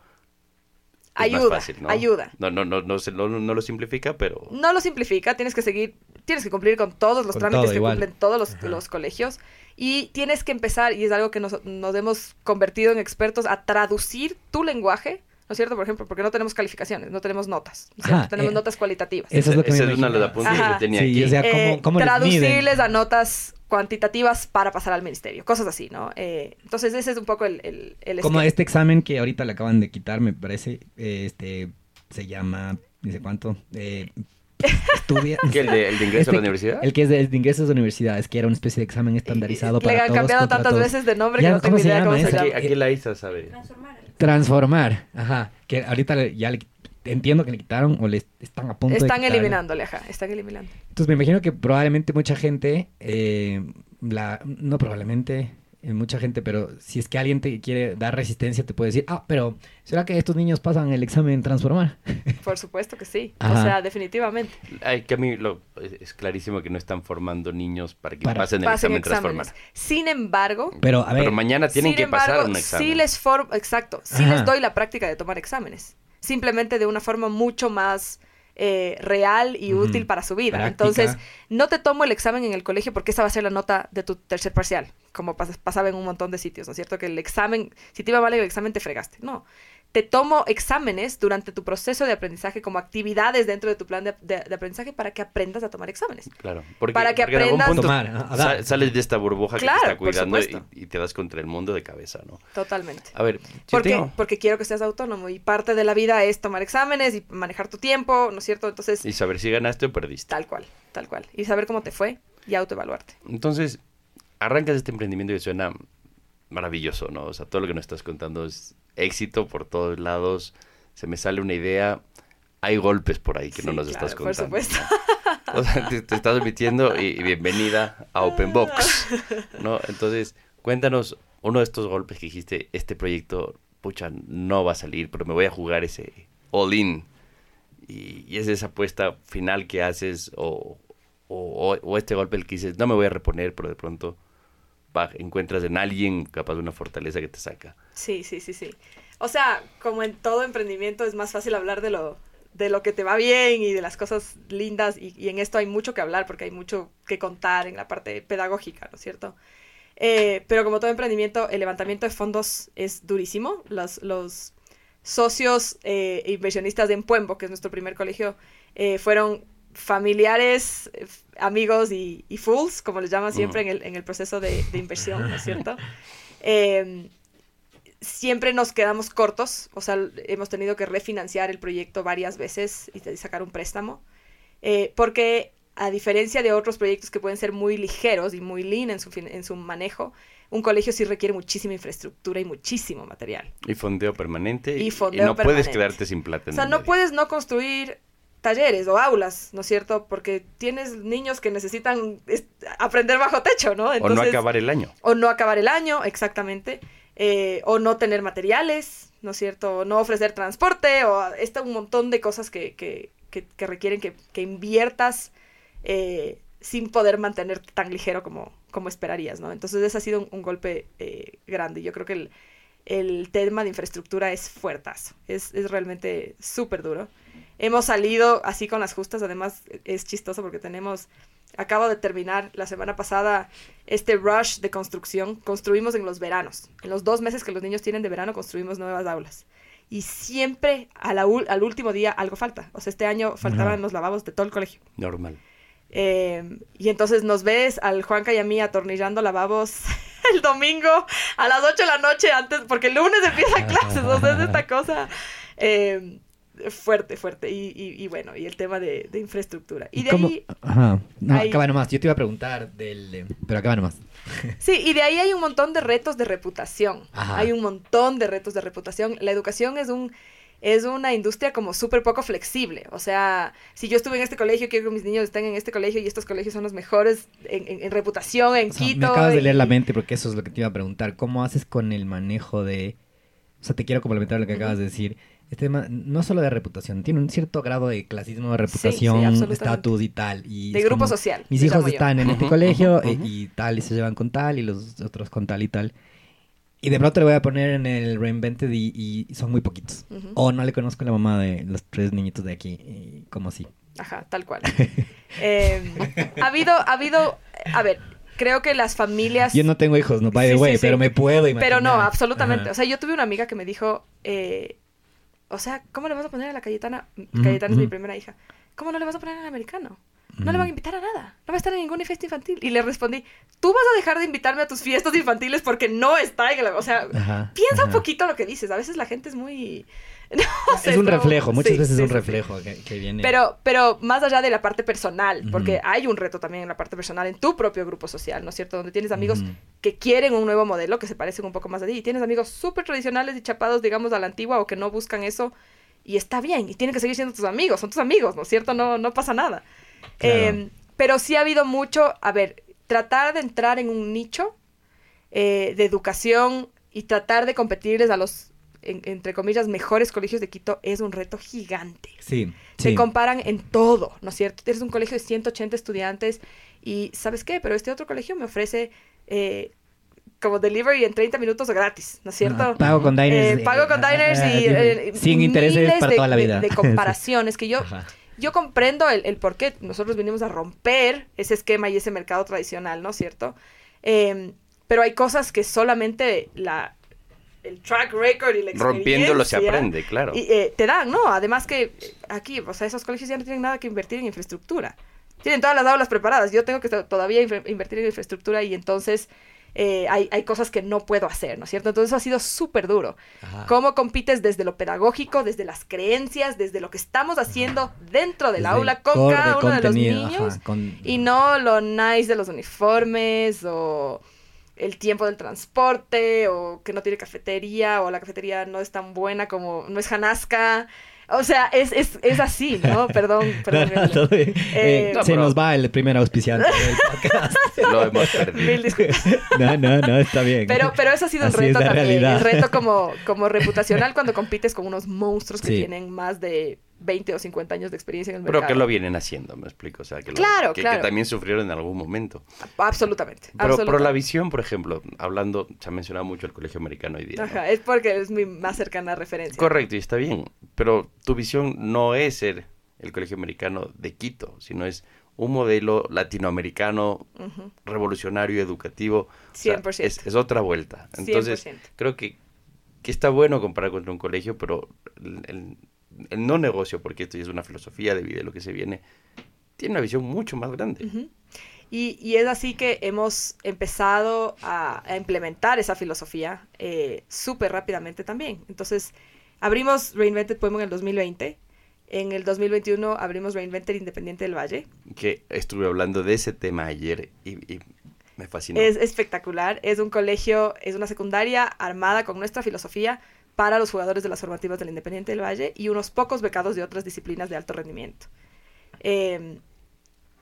es Ayuda, más fácil, ¿no? ayuda. No, no, no, no, se- no, no lo simplifica, pero... No lo simplifica, tienes que seguir, tienes que cumplir con todos los Con trámites todo, que igual. cumplen todos los, colegios y tienes que empezar, y es algo que nos, nos hemos convertido en expertos, a traducir tu lenguaje, ¿no es cierto? Por ejemplo, porque no tenemos calificaciones, no tenemos notas, tenemos eh, notas cualitativas. Eso es lo que Esa me es una de las Ajá. que tenía Sí, aquí. o sea, ¿cómo, Eh, cómo les miden? traducirles a notas cuantitativas para pasar al ministerio, cosas así, ¿no? Eh, entonces ese es un poco el, el, el Como este examen que ahorita le acaban de quitar, me parece, eh, este, se llama, dice cuánto, eh, estudia. [LAUGHS] ¿Qué, el, de, el de ingreso Este- a la universidad? El que es de, el de ingresos de universidades, que era una especie de examen estandarizado Le para han todos. cambiado contra tantas todos. veces de nombre Ya, que no tengo ¿cómo ni se idea llama cómo se ese? Aquí, llama. aquí la ISA sabe. Transformar, ajá. Que ahorita le- ya le, entiendo que le quitaron o le están a punto de Están quitarle. eliminándole, ajá, están eliminando. Entonces me imagino que probablemente mucha gente, eh, la, no probablemente, eh, mucha gente, pero si es que alguien te quiere dar resistencia, te puede decir, ah, pero ¿será que estos niños pasan el examen transformar? [LAUGHS] Por supuesto que sí. Ajá. O sea, definitivamente. Ay, que a mí lo- es clarísimo que no están formando niños para que Para- pasen el Pasen examen exámenes. transformar. Sin embargo, Pero a ver, Pero mañana tienen sin que pasar un examen. sí les form exacto, sí Ajá. les doy la práctica de tomar exámenes. Simplemente de una forma mucho más eh, real y útil para su vida. Práctica. Entonces, no te tomo el examen en el colegio porque esa va a ser la nota de tu tercer parcial, como pas- pasaba en un montón de sitios, ¿no es cierto? Que el examen, si te iba mal en el examen, te fregaste. No. Te tomo exámenes durante tu proceso de aprendizaje como actividades dentro de tu plan de, de- de aprendizaje para que aprendas a tomar exámenes. Claro. Porque, Para que porque aprendas- punto Tomar, sales de esta burbuja Claro, que te está cuidando y, te das contra el mundo de cabeza, ¿no? Totalmente. A ver, Porque, tengo- porque quiero que seas autónomo y parte de la vida es tomar exámenes y manejar tu tiempo, ¿no es cierto? Entonces, y saber si ganaste o perdiste. tal cual, tal cual. Y saber cómo te fue y autoevaluarte. Entonces, arrancas este emprendimiento y suena maravilloso, ¿no? O sea, todo lo que nos estás contando es éxito por todos lados. Se me sale una idea. Hay golpes por ahí que no nos claro, estás por contando. supuesto. ¿no? [LAUGHS] O sea, te, te estás admitiendo y, y bienvenida a Open Box, [LAUGHS] ¿no? Entonces, cuéntanos uno de estos golpes que dijiste, este proyecto, pucha, no va a salir, pero me voy a jugar ese all-in? Y, y es esa apuesta final que haces, o, o, o- o este golpe el que dices, no me voy a reponer, pero de pronto encuentras en alguien capaz de una fortaleza que te saca. Sí, sí, sí, sí. O sea, como en todo emprendimiento es más fácil hablar de lo, de lo que te va bien y de las cosas lindas y, en esto hay mucho que hablar porque hay mucho que contar en la parte pedagógica, ¿no es cierto? Eh, pero como todo emprendimiento, el levantamiento de fondos es durísimo. Los, los socios eh, inversionistas de Empuembo, que es nuestro primer colegio, eh, fueron familiares, amigos y, y fools, como les llaman siempre en, el, en el proceso de, de inversión, ¿no es [LAUGHS] cierto? Eh, siempre nos quedamos cortos, o sea, hemos tenido que refinanciar el proyecto varias veces y sacar un préstamo, eh, porque a diferencia de otros proyectos que pueden ser muy ligeros y muy lean en su, en su manejo, un colegio sí requiere muchísima infraestructura y muchísimo material. Y fondeo permanente. Y fondeo no puedes quedarte sin plata. O en sea, el no medio. puedes no construir talleres o aulas, ¿no es cierto? Porque tienes niños que necesitan es- aprender bajo techo, ¿no? o no acabar el año. o no acabar el año, exactamente, eh, o no tener materiales, ¿no es cierto? O no ofrecer transporte, o está un montón de cosas que, que, que- que requieren que, que inviertas eh, sin poder mantenerte tan ligero como, como esperarías, ¿no? Entonces ese ha sido un, un golpe eh, grande. Yo creo que el, el tema de infraestructura es fuertazo, es, es realmente súper duro. Hemos salido así con las justas, además es chistoso porque tenemos, acabo de terminar la semana pasada este rush de construcción, construimos en los veranos, en los dos meses que los niños tienen de verano construimos nuevas aulas. Y siempre a la al último día algo falta. O sea, este año faltaban los lavabos de todo el colegio. Normal. Eh, y entonces nos ves al Juanca y a mí atornillando lavabos [LAUGHS] el domingo a las 8 de la noche antes, porque el lunes empieza [LAUGHS] clases, o sea, es esta cosa eh, fuerte, fuerte. Y, y- y bueno, y el tema de, de infraestructura. Y de cómo- ahí, Ajá. No, ahí- acaba nomás. Yo te iba a preguntar del... eh, Pero acaba nomás. [LAUGHS] sí, y de ahí hay un montón de retos de reputación. Ajá. Hay un montón de retos de reputación. La educación es un... Es una industria como súper poco flexible. O sea, si yo estuve en este colegio, quiero que mis niños estén en este colegio y estos colegios son los mejores en, en- en reputación, en O sea, Quito. me acabas de leer la mente porque eso es lo que te iba a preguntar. ¿Cómo haces con el manejo de... O sea, te quiero complementar lo que acabas de decir. Este tema no solo de reputación, tiene un cierto grado de clasismo, de sí, reputación, absolutamente. estatus y tal. Y de grupo como, social. Mis hijos yo. están en este colegio eh, y tal, y se llevan con tal, y los otros con tal y tal. Y de pronto le voy a poner en el Reinvented y, y son muy poquitos. O no le conozco a la mamá de los tres niñitos de aquí, y como así. Ajá, tal cual. [LAUGHS] Eh, ha habido, ha habido, a ver, creo que las familias... Yo no tengo hijos, no, by the Sí, way, sí, sí. pero me puedo imaginar. Pero no, absolutamente. Ajá. O sea, yo tuve una amiga que me dijo, eh, o sea, ¿cómo le vas a poner a la Cayetana? Cayetana es mi primera hija. ¿Cómo no le vas a poner al americano? No le van a invitar a nada. No va a estar en ninguna fiesta infantil. Y le respondí, tú vas a dejar de invitarme a tus fiestas infantiles porque no está en el... O sea, Ajá, piensa un poquito lo que dices. A veces la gente es muy... [LAUGHS] no sé, Es un reflejo, muchas sí, veces sí, es un sí. reflejo que, que viene. Pero, pero más allá de la parte personal, porque hay un reto también en la parte personal, en tu propio grupo social, ¿no es cierto? Donde tienes amigos que quieren un nuevo modelo, que se parecen un poco más a ti, y tienes amigos súper tradicionales y chapados, digamos, a la antigua, o que no buscan eso, y está bien, y tienen que seguir siendo tus amigos, son tus amigos, ¿no es cierto? No, no pasa nada. Claro. Eh, pero sí ha habido mucho, a ver, tratar de entrar en un nicho eh, de educación y tratar de competirles a los, en- entre comillas, mejores colegios de Quito es un reto gigante Sí, se sí. comparan en todo, ¿no es cierto? Tienes un colegio de 180 estudiantes y ¿sabes qué? Pero este otro colegio me ofrece eh, como delivery en 30 minutos gratis, ¿no es cierto? Ah, pago con diners. Eh, pago con diners y eh, Sin intereses para de- toda la de- vida. De, comparaciones que yo, Ajá. yo comprendo el, el por qué nosotros vinimos a romper ese esquema y ese mercado tradicional, ¿no es cierto? Eh, pero hay cosas que solamente la, el track record y la Rompiéndolo se experiencia aprende, claro. y, eh, te dan, ¿no? Además que eh, aquí, o sea, esos colegios ya no tienen nada que invertir en infraestructura. Tienen todas las aulas preparadas. Yo tengo que to- todavía invertir en infraestructura y entonces eh, hay, hay cosas que no puedo hacer, ¿no es cierto? Entonces eso ha sido súper duro. Ajá. ¿Cómo compites desde lo pedagógico, desde las creencias, desde lo que estamos haciendo dentro del Desde aula con cada uno de los ajá, niños? con- Y no lo nice de los uniformes o el tiempo del transporte o que no tiene cafetería o la cafetería no es tan buena como no es Hanasca. O sea, es, es, es así, ¿no? [LAUGHS] Perdón, perdón. No, no, todo bien. Eh, No, se nos va el primer auspiciante del [LAUGHS] podcast. Lo hemos perdido. Mil disculpas. [LAUGHS] No, no, no, está bien. Pero, pero eso ha sido un Así es reto la también. realidad. El reto como, como reputacional cuando compites con unos monstruos que Sí. tienen más de 20 o 50 años de experiencia en el Pero mercado. que lo vienen haciendo, me explico. O sea, que, lo- Claro, que, claro. que también sufrieron en algún momento. Absolutamente. Pero, pero la visión, por ejemplo, hablando, se ha mencionado mucho el colegio americano hoy día. ¿no? Ajá, es porque es mi más cercana referencia. Correcto, y está bien. Pero tu visión no es ser el colegio americano de Quito, sino es un modelo latinoamericano revolucionario, educativo. O sea, 100%. es, es otra vuelta. Entonces, 100%. creo que, que está bueno comparar contra un colegio, pero el, el- el no negocio, porque esto ya es una filosofía de vida, lo que se viene, tiene una visión mucho más grande. Y, y es así que hemos empezado a, a implementar esa filosofía eh, súper rápidamente también. Entonces, abrimos Reinvented Poemo en el 2020. En el 2021 abrimos Reinvented Independiente del Valle. Que estuve hablando de ese tema ayer y, y me fascinó. Es espectacular. Es un colegio, es una secundaria armada con nuestra filosofía para los jugadores de las formativas del Independiente del Valle y unos pocos becados de otras disciplinas de alto rendimiento. Eh,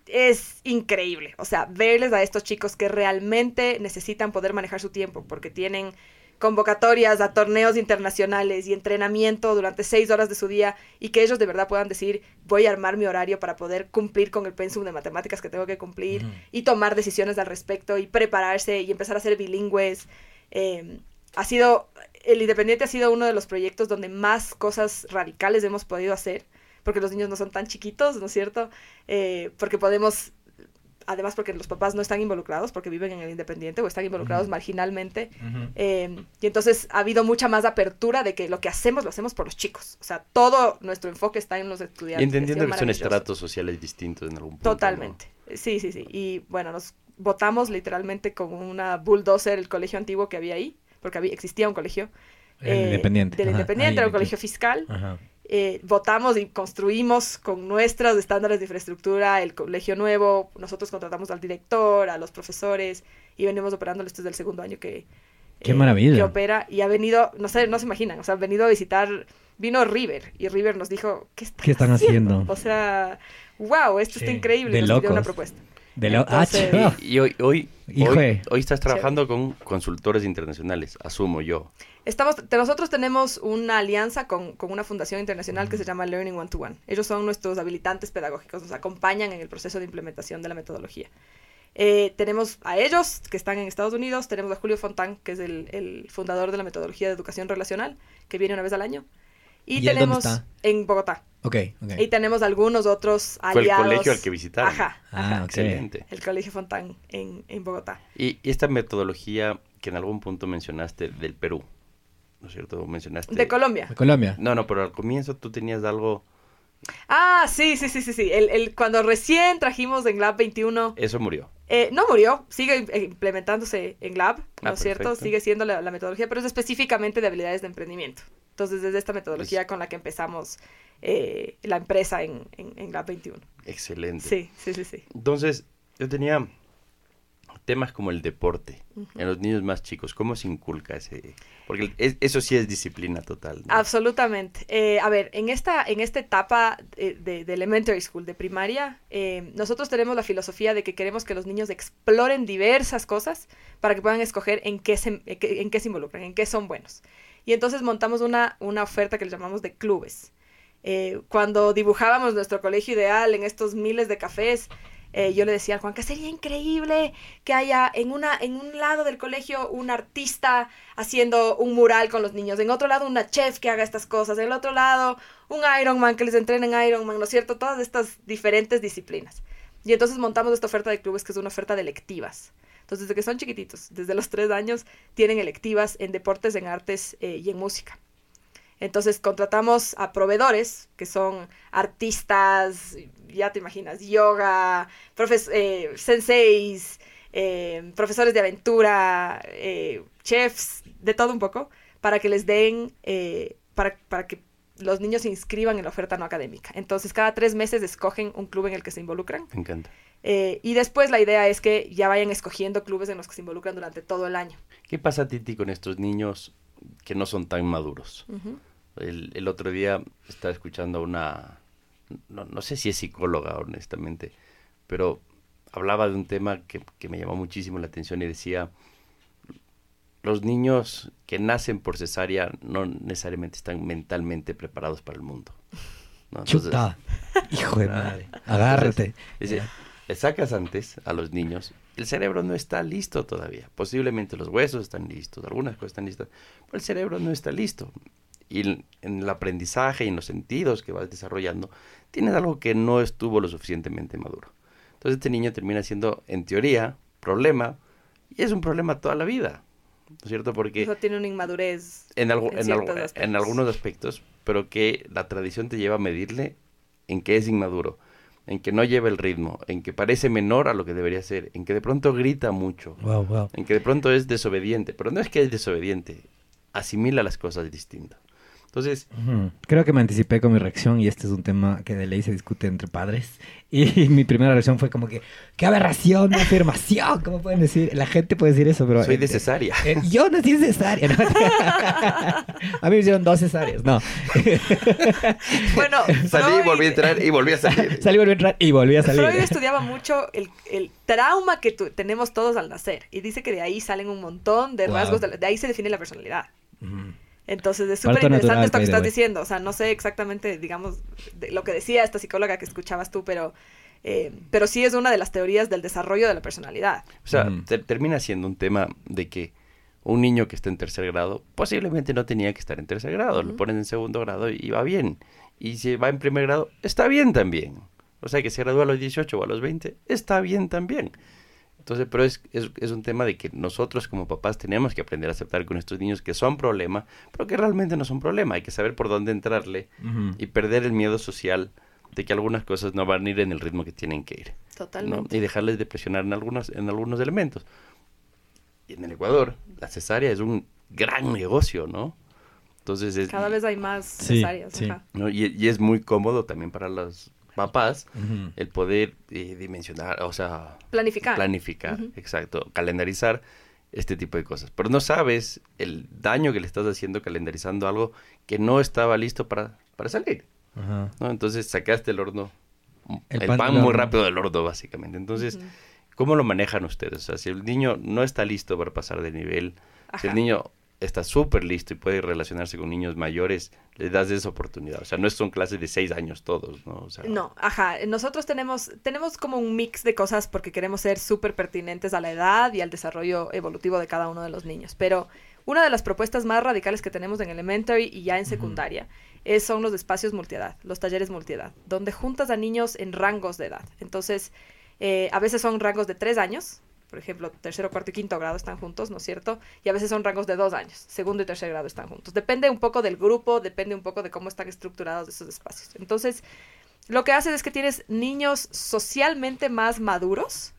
es increíble, o sea, verles a estos chicos que realmente necesitan poder manejar su tiempo porque tienen convocatorias a torneos internacionales y entrenamiento durante seis horas de su día y que ellos de verdad puedan decir voy a armar mi horario para poder cumplir con el pensum de matemáticas que tengo que cumplir y tomar decisiones al respecto y prepararse y empezar a ser bilingües. Eh, ha sido, el Independiente ha sido uno de los proyectos donde más cosas radicales hemos podido hacer porque los niños no son tan chiquitos, ¿no es cierto? Eh, porque podemos, además porque los papás no están involucrados, porque viven en el Independiente o están involucrados marginalmente. Eh, y entonces ha habido mucha más apertura de que lo que hacemos lo hacemos por los chicos. O sea, todo nuestro enfoque está en los y estudiantes. entendiendo Ha sido que son estratos sociales distintos en algún punto. ¿no? Totalmente. Sí, sí, sí. Y bueno, nos votamos literalmente con una bulldozer el colegio antiguo que había ahí, porque había, existía un colegio. El eh, Independiente. Del Ajá, Independiente, ahí era un colegio fiscal. Ajá. Eh, votamos y construimos con nuestros estándares de infraestructura el colegio nuevo. Nosotros contratamos al director, a los profesores y venimos operándolo. Este es del segundo año que, eh, Qué maravilla. que opera. Y ha venido, no sé, no se imaginan, o sea, ha venido a visitar, vino River y River nos dijo, ¿qué están, ¿Qué están haciendo? O sea, wow, esto está increíble. de nos dio una locos. propuesta. De lo... ah, Entonces- chido. Y hoy, hoy, hoy, estás trabajando con consultores internacionales, asumo yo. Estamos, nosotros tenemos una alianza con, con una fundación internacional que se llama Learning One to One. Ellos son nuestros habilitantes pedagógicos, nos acompañan en el proceso de implementación de la metodología. Eh, tenemos a ellos, que están en Estados Unidos, tenemos a Julio Fontán, que es el, el fundador de la metodología de educación relacional, que viene una vez al año. Y, ¿Y él dónde tenemos está? en Bogotá. Ok, ok. Y tenemos algunos otros Fue el aliados. colegio al que visitaron. Ajá, Ah, ajá. ok. Excelente. El Colegio Fontán en, en Bogotá. Y, y esta metodología que en algún punto mencionaste del Perú, ¿no es cierto? Mencionaste... De Colombia. ¿De Colombia? No, no, pero al comienzo tú tenías algo... Ah, sí, sí, sí, sí, sí. El, el- cuando recién trajimos en Lab 21, Eso murió. eh, no murió, sigue im- implementándose en Lab, ¿no Ah, es cierto? perfecto. Sigue siendo la, la metodología, pero es específicamente de habilidades de emprendimiento. Entonces, desde esta metodología con la que empezamos eh, la empresa en, en, en Lab 21. Excelente. Sí, sí, sí, sí. Entonces, yo tenía temas como el deporte en los niños más chicos. ¿Cómo se inculca ese...? Porque es- eso sí es disciplina total. ¿no? Absolutamente. Eh, a ver, en esta, en esta etapa de, de- de elementary school, de primaria, eh, nosotros tenemos la filosofía de que queremos que los niños exploren diversas cosas para que puedan escoger en qué se, en qué, en qué se involucran, en qué son buenos. Y entonces montamos una, una oferta que le llamamos de clubes. Eh, cuando dibujábamos nuestro colegio ideal en estos miles de cafés, eh, yo le decía al Juan que sería increíble que haya en, una, en un lado del colegio un artista haciendo un mural con los niños, en otro lado una chef que haga estas cosas, en el otro lado un Ironman que les entrene en Ironman, ¿no es cierto? Todas estas diferentes disciplinas. Y entonces montamos esta oferta de clubes que es una oferta de electivas. Entonces, desde que son chiquititos, desde los tres años, tienen electivas en deportes, en artes eh, y en música. Entonces contratamos a proveedores que son artistas, ya te imaginas, yoga, profes eh, senseis, eh, profesores de aventura, chefs, de todo un poco, para que les den, para, para que los niños se inscriban en la oferta no académica. Entonces cada tres meses escogen un club en el que se involucran. Me encanta. eh, y después la idea es que ya vayan escogiendo clubes en los que se involucran durante todo el año. ¿Qué pasa, Titi, con estos niños que no son tan maduros? El otro día estaba escuchando a una, no, no sé si es psicóloga, honestamente, pero hablaba de un tema que, que me llamó muchísimo la atención y decía, los niños que nacen por cesárea no necesariamente están mentalmente preparados para el mundo. ¿no? Entonces, Chuta. Hijo de madre. [LAUGHS] Agárrate. Dice, le sacas antes a los niños, el cerebro no está listo todavía. Posiblemente los huesos están listos, algunas cosas están listas, pero el cerebro no está listo. Y en el aprendizaje y en los sentidos que vas desarrollando, tienes algo que no estuvo lo suficientemente maduro. Entonces este niño termina siendo, en teoría, problema, y es un problema toda la vida. ¿No es cierto? Porque Eso tiene una inmadurez. en, algo- en en, algo- ciertos en aspectos. algunos aspectos, pero que la tradición te lleva a medirle en que es inmaduro, en que no lleva el ritmo, en que parece menor a lo que debería ser, en que de pronto grita mucho, Wow, wow. en que de pronto es desobediente, pero no es que es desobediente, asimila las cosas distinto. Entonces. Creo que me anticipé con mi reacción y este es un tema que de ley se discute entre padres. Y [LAUGHS] mi primera reacción fue como que, ¡qué aberración, qué afirmación! ¿Cómo pueden decir? La gente puede decir eso, pero... soy eh, de cesárea. eh, yo nací en cesárea. ¿no? [LAUGHS] a mí me hicieron dos cesáreas, no. [LAUGHS] Bueno, Salí, Freud- volví a entrar y volví a salir. Salí, volví a entrar y volví a salir. Freud estudiaba mucho el, el trauma que tu- tenemos todos al nacer y dice que de ahí salen un montón de Wow. rasgos, de, ahí se define la personalidad. Entonces es súper interesante esto que estás way. diciendo. O sea, no sé exactamente, digamos, de lo que decía esta psicóloga que escuchabas tú, pero, eh, pero sí es una de las teorías del desarrollo de la personalidad. O sea, termina siendo un tema de que un niño que está en tercer grado posiblemente no tenía que estar en tercer grado, lo ponen en segundo grado y va bien. Y si va en primer grado, está bien también. O sea, que se gradúa a los 18 o a los 20, está bien también. Entonces, pero es, es, es un tema de que nosotros como papás tenemos que aprender a aceptar con estos niños que son problema, pero que realmente no son problema. Hay que saber por dónde entrarle y perder el miedo social de que algunas cosas no van a ir en el ritmo que tienen que ir. ¿no? Totalmente. y dejarles de presionar en algunos, en algunos elementos. Y en el Ecuador, la cesárea es un gran negocio, ¿no? Entonces es, Cada vez hay más Sí, cesáreas. sí. ajá. ¿no? y, y es muy cómodo también para los papás Ujú. el poder eh, dimensionar, o sea, Planificar. planificar, exacto, calendarizar este tipo de cosas. Pero no sabes el daño que le estás haciendo calendarizando algo que no estaba listo para, para salir. Entonces sacaste el horno, El el, pan muy rápido del horno, básicamente. Entonces. ¿cómo lo manejan ustedes? O sea, si el niño no está listo para pasar de nivel, si el niño está súper listo y puede relacionarse con niños mayores, le das esa oportunidad. O sea, no son clases de seis años todos, ¿no? O sea, No, ajá. Nosotros tenemos, tenemos como un mix de cosas porque queremos ser súper pertinentes a la edad y al desarrollo evolutivo de cada uno de los niños. Pero una de las propuestas más radicales que tenemos en elementary y ya en secundaria es, son los espacios multiedad, los talleres multiedad, donde juntas a niños en rangos de edad. Entonces, eh, a veces son rangos de tres años, por ejemplo, tercero, cuarto y quinto grado están juntos, ¿no es cierto? Y a veces son rangos de dos años, segundo y tercer grado están juntos. Depende un poco del grupo, depende un poco de cómo están estructurados esos espacios. Entonces, lo que haces es que tienes niños socialmente más maduros,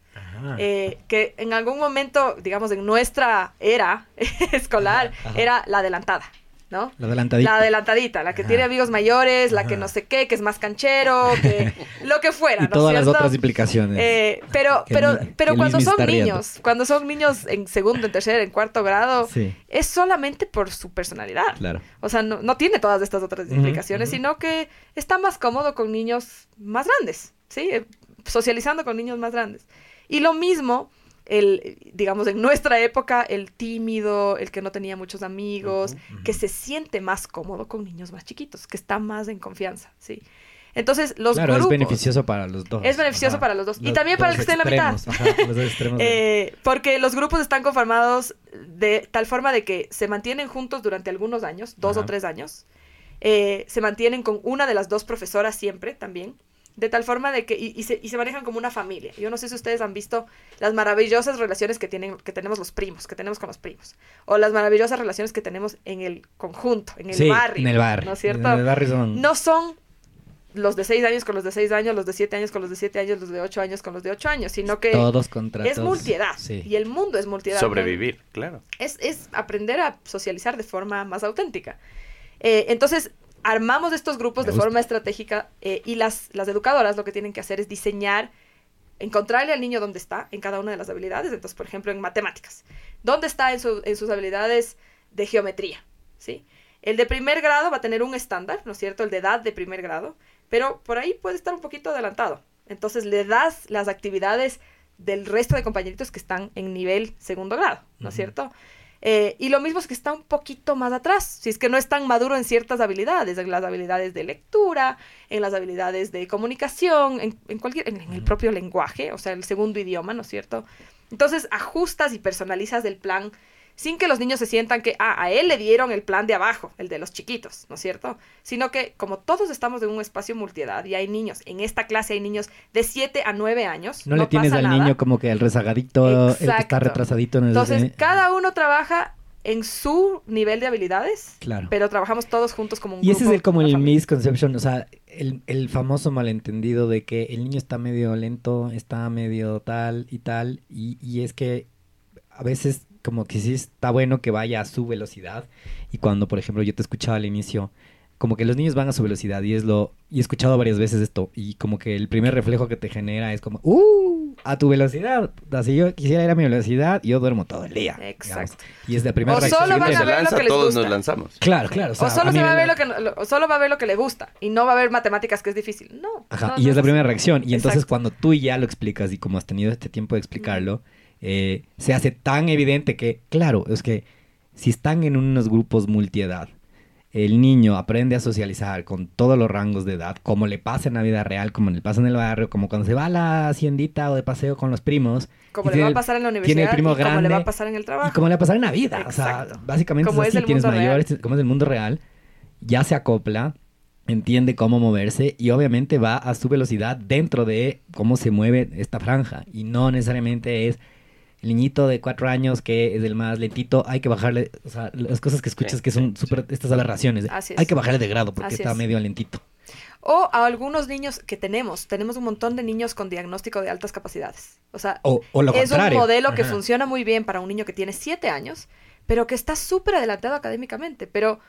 eh, que en algún momento, digamos, en nuestra era [LAUGHS] escolar, Ajá, ajá. era la adelantada, ¿no? La adelantadita. La adelantadita, la que Ajá. tiene amigos mayores, la que no sé qué, que es más canchero, que [LAUGHS] lo que fuera, y ¿no es todas las otras implicaciones. Eh, pero Que pero, el- pero cuando son riendo. niños, cuando son niños en segundo, en tercer, en cuarto grado, sí, es solamente por su personalidad. claro. O sea, no, no tiene todas estas otras implicaciones, sino que está más cómodo con niños más grandes, ¿sí? Eh, Socializando con niños más grandes. Y lo mismo, el, digamos, en nuestra época, el tímido, el que no tenía muchos amigos, que se siente más cómodo con niños más chiquitos, que está más en confianza, ¿sí? Entonces, los claro, grupos... es beneficioso para los dos. Es beneficioso para los dos. Y también para el que esté en la mitad. extremos, ajá, los dos extremos de- Eh, porque los grupos están conformados de tal forma de que se mantienen juntos durante algunos años, dos Ajá. o tres años. Eh, se mantienen con una de las dos profesoras siempre también. De tal forma de que, y, y se, y se manejan como una familia. Yo no sé si ustedes han visto las maravillosas relaciones que, tienen, que tenemos los primos, que tenemos con los primos. O las maravillosas relaciones que tenemos en el conjunto, en el sí, barrio. en el barrio. ¿No es cierto? En el barrio son... No son los de seis años con los de seis años, los de siete años con los de siete años, los de ocho años con los de ocho años, sino que todos contra es todos. multiedad. Sí. Y el mundo es multiedad. sobrevivir, claro. Es, es aprender a socializar de forma más auténtica. Eh, entonces, armamos estos grupos Me de gusta. forma estratégica eh, y las, las educadoras lo que tienen que hacer es diseñar, encontrarle al niño dónde está en cada una de las habilidades. Entonces, por ejemplo, en matemáticas, dónde está en, su- en sus habilidades de geometría, ¿sí? El de primer grado va a tener un estándar, ¿no es cierto? El de edad de primer grado, pero por ahí puede estar un poquito adelantado. Entonces le das las actividades del resto de compañeritos que están en nivel segundo grado, ¿no es cierto? Eh, y lo mismo es que está un poquito más atrás, si es que no es tan maduro en ciertas habilidades, en las habilidades de lectura, en las habilidades de comunicación, en, cualquier, en, el propio lenguaje, o sea, el segundo idioma, ¿no es cierto? Entonces ajustas y personalizas el plan sin que los niños se sientan que ah, a él le dieron el plan de abajo, el de los chiquitos, ¿no es cierto? Sino que como todos estamos en un espacio multiedad y hay niños, en esta clase hay niños de 7 a 9 años. No, le tienes al niño como que el rezagadito, el que está retrasadito. En Entonces, cada uno trabaja en su nivel de habilidades, claro. pero trabajamos todos juntos como un y grupo. Y ese es el, como el misconception, o sea, el, el, famoso malentendido de que el niño está medio lento, está medio tal y tal, y, y es que a veces como que sí está bueno que vaya a su velocidad. Y cuando, por ejemplo, yo te escuchaba al inicio, como que los niños van a su velocidad y es lo... Y he escuchado varias veces esto y como que el primer reflejo que te genera es como, ¡uh! A tu velocidad. Así yo quisiera ir a mi velocidad, yo duermo todo el día. Exacto. Y es la primera o solo van a ver lo que les todos gusta. nos lanzamos. Claro, claro. O, solo, se va a ver lo que, solo va a ver lo que le gusta y no va a ver matemáticas que es difícil. No. Ajá, no, y no es la primera reacción. Y entonces Exacto. cuando tú ya lo explicas y como has tenido este tiempo de explicarlo, eh, se hace tan evidente que, claro, es que si están en unos grupos multiedad, el niño aprende a socializar con todos los rangos de edad, como le pasa en la vida real, como le pasa en el barrio, como cuando se va a la haciendita o de paseo con los primos. Como y le va a pasar en la tiene universidad el primo y como le va a pasar en el Y trabajo. como le va a pasar en la vida. O sea, Exacto. básicamente Como es así, tienes real. mayores, como es el mundo real, ya se acopla, entiende cómo moverse y obviamente va a su velocidad dentro de cómo se mueve esta franja. Y no necesariamente es el niñito de cuatro años que es el más lentito, hay que bajarle, o sea, las cosas que escuchas Sí, que son sí, súper, estas aberraciones, Así es. hay que bajarle de grado porque Así está es. medio lentito. O a algunos niños que tenemos. Tenemos un montón de niños con diagnóstico de altas capacidades. O sea, O, o lo es contrario. un modelo que Ajá. funciona muy bien para un niño que tiene siete años, pero que está súper adelantado académicamente. Pero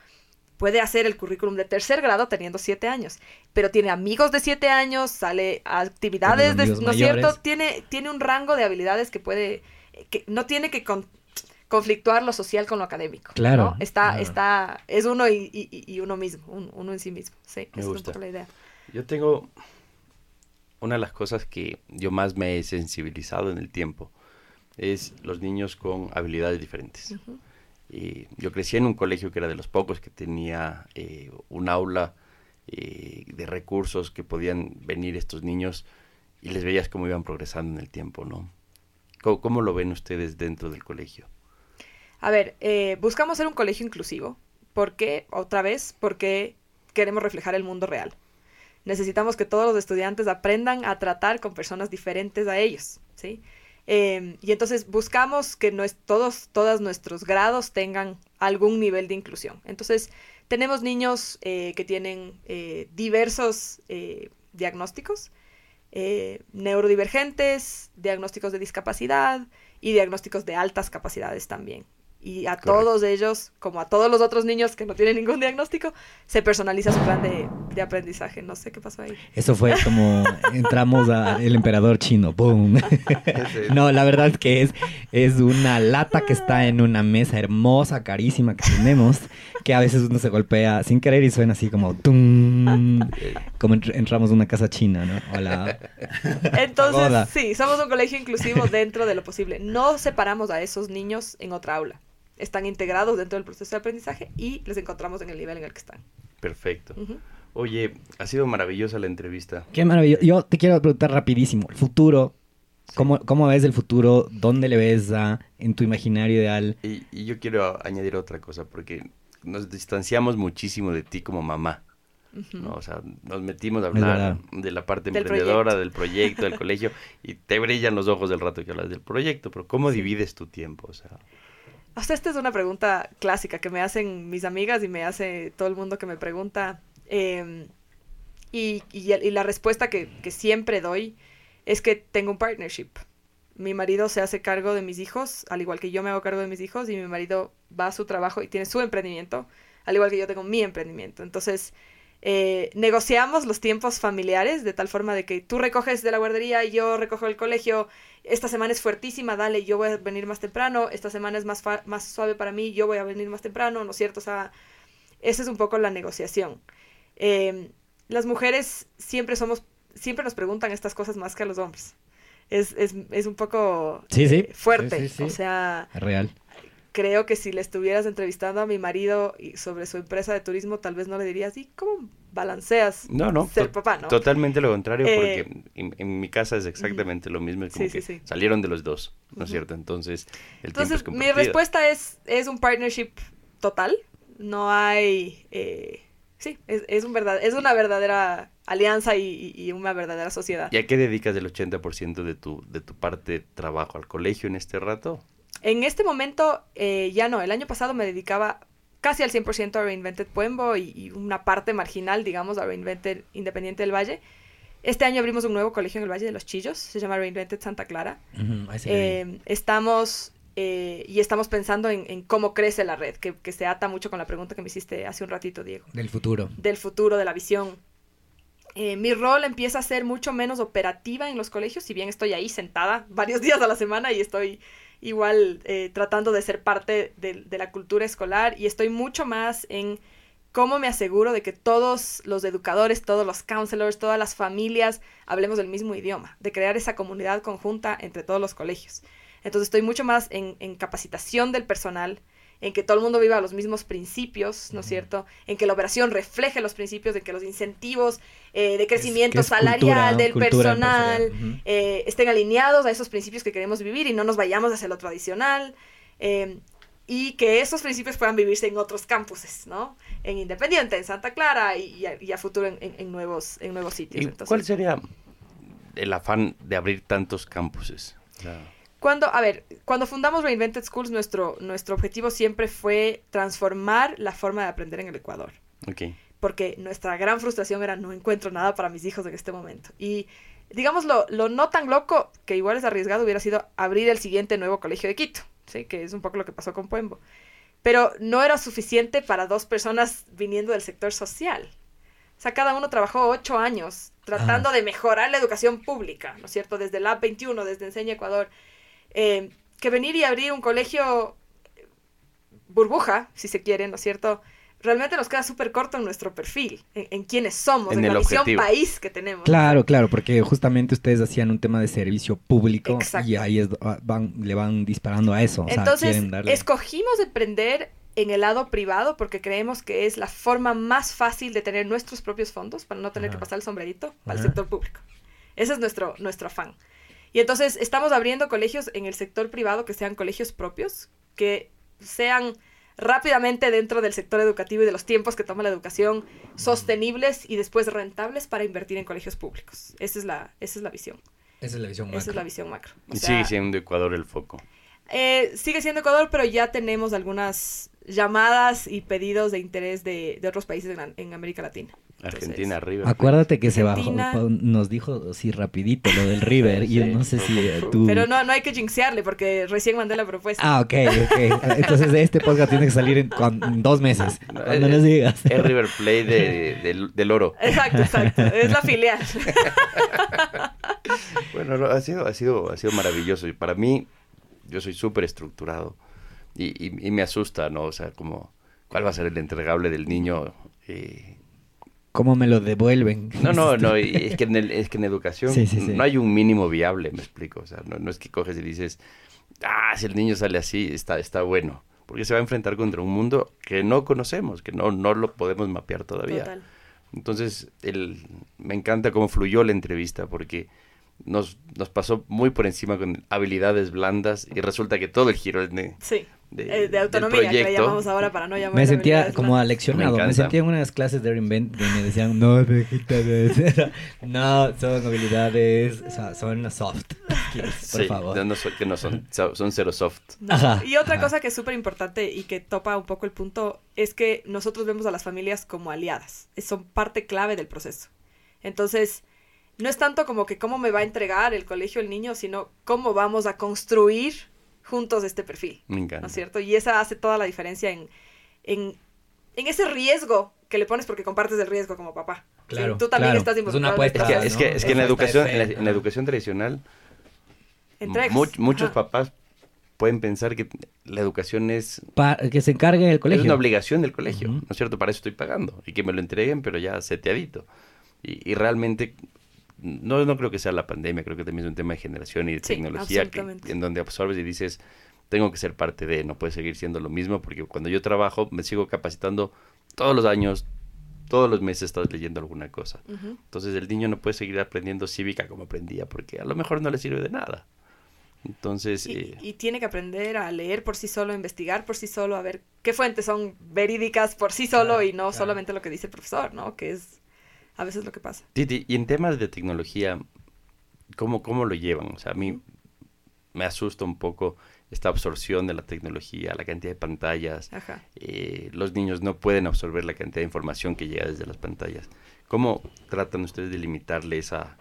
puede hacer el currículum de tercer grado teniendo siete años. Pero tiene amigos de siete años, sale a actividades, de, ¿no es cierto? Tiene, tiene un rango de habilidades que puede, que no tiene que con- conflictuar lo social con lo académico. Claro, ¿no? Está, claro. está, es uno y, y- y uno mismo, un- uno en sí mismo. Sí, Me esa es un gusta. poco la idea. Yo tengo una de las cosas que yo más me he sensibilizado en el tiempo es los niños con habilidades diferentes. Y yo crecí en un colegio que era de los pocos que tenía eh, un aula eh, de recursos que podían venir estos niños y les veías cómo iban progresando en el tiempo, ¿no? ¿Cómo, cómo lo ven ustedes dentro del colegio? A ver, eh, buscamos ser un colegio inclusivo. ¿Por qué? Otra vez, porque queremos reflejar el mundo real. Necesitamos que todos los estudiantes aprendan a tratar con personas diferentes a ellos, ¿sí? Eh, y entonces buscamos que nues- todos, todos nuestros grados tengan algún nivel de inclusión. Entonces, tenemos niños eh, que tienen eh, diversos eh, diagnósticos, eh, neurodivergentes, diagnósticos de discapacidad y diagnósticos de altas capacidades también. Y a Correcto. todos ellos, como a todos los otros niños que no tienen ningún diagnóstico, se personaliza su plan de, de aprendizaje. No sé qué pasó ahí. Eso fue como entramos a el emperador chino, ¡boom! no, la verdad es que es, es una lata que está en una mesa hermosa, carísima que tenemos, que a veces uno se golpea sin querer y suena así como ¡tum! Como entr- entramos a una casa china, ¿no? Hola. Entonces, sí, somos un colegio inclusivo dentro de lo posible. No separamos a esos niños en otra aula. Están integrados dentro del proceso de aprendizaje y les encontramos en el nivel en el que están. Perfecto. Oye, ha sido maravillosa la entrevista. Qué maravilloso. Yo te quiero preguntar rapidísimo, el futuro, ¿cómo, cómo ves el futuro? ¿Dónde le ves a- en tu imaginario ideal? Y, y yo quiero añadir otra cosa, porque nos distanciamos muchísimo de ti como mamá. ¿no? O sea, nos metimos a hablar de la parte Del emprendedora, proyecto. del proyecto, del colegio, y te brillan los ojos del rato que hablas del proyecto, pero ¿cómo divides tu tiempo? O sea, O sea, esta es una pregunta clásica que me hacen mis amigas y me hace todo el mundo que me pregunta. y, y- y la respuesta que, que siempre doy es que tengo un partnership. Mi marido se hace cargo de mis hijos, al igual que yo me hago cargo de mis hijos, y mi marido va a su trabajo y tiene su emprendimiento, al igual que yo tengo mi emprendimiento. Entonces, eh, negociamos los tiempos familiares de tal forma de que tú recoges de la guardería y yo recojo del colegio. Esta semana es fuertísima, dale, yo voy a venir más temprano. Esta semana es más, más suave para mí, yo voy a venir más temprano, ¿no es cierto? O sea, esa es un poco la negociación. Eh, las mujeres siempre somos, siempre nos preguntan estas cosas más que a los hombres. Es, es, es un poco Sí, sí. eh, fuerte. Sí, sí, sí. O sea, Real. Creo que si le estuvieras entrevistando a mi marido sobre su empresa de turismo, tal vez no le dirías, ¿y cómo balanceas No, no. ser papá, no? Totalmente lo contrario, Eh, porque en, en mi casa es exactamente lo mismo. es Como Sí, que sí, sí. salieron de los dos, ¿no es cierto? Entonces, el Entonces, tiempo es mi respuesta es, es un partnership total. No hay... eh, sí, es, es, un verdad, es una verdadera alianza y, y- una verdadera sociedad. ¿Y a qué dedicas el 80% de tu, de tu parte de trabajo? ¿Al colegio en este rato? En este momento, eh, ya no. El año pasado me dedicaba casi al 100% a Reinvented Puembo y, y una parte marginal, digamos, a Reinvented Independiente del Valle. Este año abrimos un nuevo colegio en el Valle de los Chillos, se llama Reinvented Santa Clara. Eh, estamos eh, y estamos pensando en, en cómo crece la red, que, que se ata mucho con la pregunta que me hiciste hace un ratito, Diego, Del futuro. del futuro, de la visión. Eh, mi rol empieza a ser mucho menos operativa en los colegios, si bien estoy ahí sentada varios [LAUGHS] días a la semana y estoy igual eh, tratando de ser parte de, de la cultura escolar y estoy mucho más en cómo me aseguro de que todos los educadores, todos los counselors, todas las familias hablemos del mismo idioma, de crear esa comunidad conjunta entre todos los colegios. Entonces estoy mucho más en, en capacitación del personal, en que todo el mundo viva los mismos principios, ¿no es cierto? En que la operación refleje los principios, de que los incentivos eh, de crecimiento que es salarial cultura, del cultura personal eh, estén alineados a esos principios que queremos vivir y no nos vayamos hacia lo tradicional. eh, y que esos principios puedan vivirse en otros campuses, ¿no? En Independiente, en Santa Clara y, y a, y a futuro en, en- en nuevos, en nuevos sitios. ¿Y Entonces, cuál sería el afán de abrir tantos campuses? O sea, Cuando, a ver, cuando fundamos Reinvented Schools, nuestro, nuestro objetivo siempre fue transformar la forma de aprender en el Ecuador. ok. Porque nuestra gran frustración era no encuentro nada para mis hijos en este momento. Y digamos, lo, lo no tan loco, que igual es arriesgado, hubiera sido abrir el siguiente nuevo colegio de Quito, ¿sí? que es un poco lo que pasó con Puembo. Pero no era suficiente para dos personas viniendo del sector social. O sea, cada uno trabajó ocho años tratando de mejorar la educación pública, ¿no es cierto? Desde la 21, desde Enseña Ecuador. Eh, que venir y abrir un colegio eh, burbuja, si se quiere, ¿no es cierto? Realmente nos queda súper corto en nuestro perfil, en, en quiénes somos, En la visión objetivo. país que tenemos. Claro, claro, porque justamente ustedes hacían un tema de servicio público Exacto. y ahí es, ah, van, le van disparando a eso. o sea, Entonces, quieren darle- escogimos emprender en el lado privado porque creemos que es la forma más fácil de tener nuestros propios fondos para no tener que pasar el sombrerito al sector público. Ese es nuestro, nuestro afán. Y entonces estamos abriendo colegios en el sector privado que sean colegios propios, que sean rápidamente dentro del sector educativo y de los tiempos que toma la educación sostenibles y después rentables para invertir en colegios públicos. Esa es la, esa es la visión. Esa es la visión Esa es macro. la visión macro. O Y sea, sigue siendo Ecuador el foco. Eh, sigue siendo Ecuador, pero ya tenemos algunas llamadas y pedidos de interés de, de otros países en, en América Latina. Argentina Entonces, arriba. Acuérdate que se bajó, nos dijo así rapidito lo del River [LAUGHS] y yo Sí. no sé si eh, tú... Pero no, no hay que jinxearle porque recién mandé la propuesta. Ah, ok, ok. Entonces este podcast tiene que salir en, cuan- en dos meses. No, Cuando nos digas. Es River Play de, del- del oro. Exacto, exacto. Es la filial. [LAUGHS] Bueno, no, ha sido, ha sido, ha sido maravilloso. Y para mí, yo soy súper estructurado. Y, y- y me asusta, ¿no? O sea, como, ¿cuál va a ser el entregable del niño? Eh, ¿Cómo me lo devuelven? [LAUGHS] No, no, no, y es que en, el- es que en educación Sí, sí, sí. no hay un mínimo viable, me explico. O sea, no, no es que coges y dices, ah, si el niño sale así, está, está bueno. Porque se va a enfrentar contra un mundo que no conocemos, que no, no lo podemos mapear todavía. Total. Entonces, el, me encanta cómo fluyó la entrevista porque nos, nos pasó muy por encima con habilidades blandas y resulta que todo el giro de, Sí. de- Eh, de del autonomía, que le proyecto- llamamos ahora para no llamar Me sentía habilidades como blandas. aleccionado. Me Me, sentía en una de las clases de Reinvent donde me decían, no, Vegeta, Vegeta". no, son habilidades, son soft skills, por Sí, favor. no, son, que no son, so- son cero soft. No. Ajá, Y otra ajá. cosa que es súper importante y que topa un poco el punto es que nosotros vemos a las familias como aliadas. Son parte clave del proceso. Entonces, no es tanto como que cómo me va a entregar el colegio el niño, sino cómo vamos a construir juntos este perfil. Me encanta. ¿No es cierto? Y esa hace toda la diferencia en, en, en ese riesgo que le pones porque compartes el riesgo como papá. ¿sí? Claro, Tú también claro. estás Es una involucrado. el Es apuesta, que, es que, ¿no? es que en la educación, en la, en la educación tradicional, muchos Ajá. papás pueden pensar que la educación es, Pa- que se encargue el colegio. es una obligación del colegio, Ujú. ¿no es cierto? Para eso estoy pagando y que me lo entreguen, pero ya seteadito. Y, y realmente no, no creo que sea la pandemia, creo que también es un tema de generación y de Sí, tecnología que- en donde absorbes y dices, tengo que ser parte de, no puede seguir siendo lo mismo, porque cuando yo trabajo me sigo capacitando todos los años, todos los meses estás leyendo alguna cosa. Entonces el niño no puede seguir aprendiendo cívica como aprendía, porque a lo mejor no le sirve de nada. Entonces, Y, eh, y tiene que aprender a leer por sí solo, a investigar por sí solo, a ver qué fuentes son verídicas por sí solo Claro, y no claro. solamente lo que dice el profesor, ¿no? Que es a veces lo que pasa. Titi, y en temas de tecnología, ¿cómo, cómo lo llevan? O sea, a mí me asusta un poco esta absorción de la tecnología, la cantidad de pantallas. Ajá. eh, los niños no pueden absorber la cantidad de información que llega desde las pantallas. ¿Cómo tratan ustedes de limitarle esa...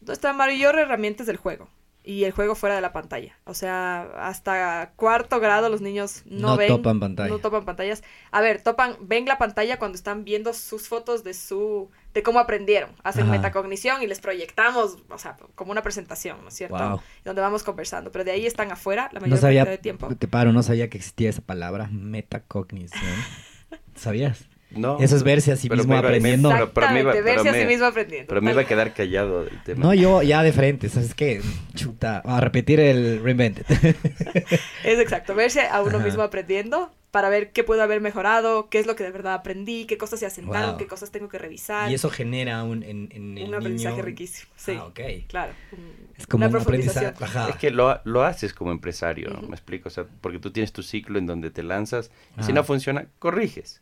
Nuestra mayor herramienta es el juego. Y el juego fuera de la pantalla. O sea, hasta cuarto grado los niños no, No ven. topan pantalla. No topan pantallas. A ver, topan, ven la pantalla cuando están viendo sus fotos de su, de cómo aprendieron. Hacen Ajá. metacognición y les proyectamos, o sea, como una presentación, ¿no es cierto? Wow. Donde vamos conversando. Pero de ahí están afuera la mayor No sabía, cantidad de tiempo. te paro, no sabía que existía esa palabra, metacognición. [LAUGHS] ¿Sabías? No, Eso es verse a sí mismo iba- aprendiendo. pero- pero me iba- pero a me- sí mismo aprendiendo. Pero me Tal iba a quedar callado del tema. No, yo ya de frente, ¿sabes qué? Chuta, a repetir el reinvented. [LAUGHS] Es exacto, verse a uno Ajá. mismo aprendiendo para ver qué puedo haber mejorado, qué es lo que de verdad aprendí, qué cosas se asentaron, Wow. qué cosas tengo que revisar. y eso genera un, en, en el un aprendizaje niño- riquísimo. Sí, Ah, ok. claro. un- Es como una un aprendizaje. Ajá. Es que lo, lo haces como empresario, ¿no? Ujú. me explico, o sea, porque tú tienes tu ciclo en donde te lanzas y si no funciona, corriges.